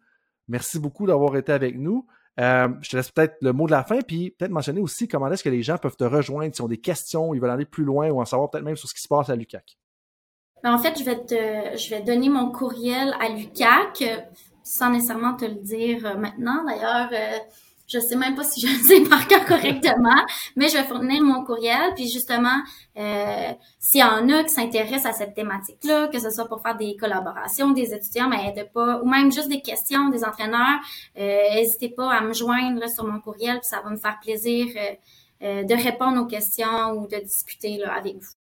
Merci beaucoup d'avoir été avec nous. Euh, je te laisse peut-être le mot de la fin, puis peut-être mentionner aussi comment est-ce que les gens peuvent te rejoindre s'ils ont des questions, ils veulent aller plus loin ou en savoir peut-être même sur ce qui se passe à l'UCAC. Ben, en fait, je vais te, je vais donner mon courriel à l'UCAC sans nécessairement te le dire euh, maintenant. D'ailleurs, euh, je sais même pas si je le sais par cœur correctement, mais je vais fournir mon courriel. Puis justement, euh, s'il y en a qui s'intéressent à cette thématique-là, que ce soit pour faire des collaborations, des étudiants, mais de pas, ou même juste des questions des entraîneurs, euh, n'hésitez pas à me joindre sur mon courriel, puis ça va me faire plaisir euh, de répondre aux questions ou de discuter là, avec vous.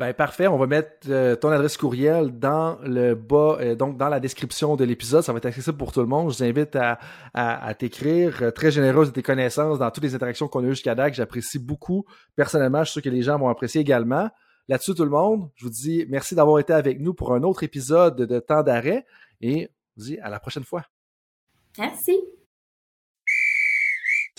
Ben, parfait. On va mettre euh, ton adresse courriel dans le bas, euh, donc dans la description de l'épisode. Ça va être accessible pour tout le monde. Je vous invite à, t'écrire. Euh, très généreuse de tes connaissances dans toutes les interactions qu'on a eues jusqu'à date. J'apprécie beaucoup. Personnellement, je suis sûr que les gens vont apprécier également. Là-dessus, tout le monde, je vous dis merci d'avoir été avec nous pour un autre épisode de Temps d'arrêt et je vous dis à la prochaine fois. Merci.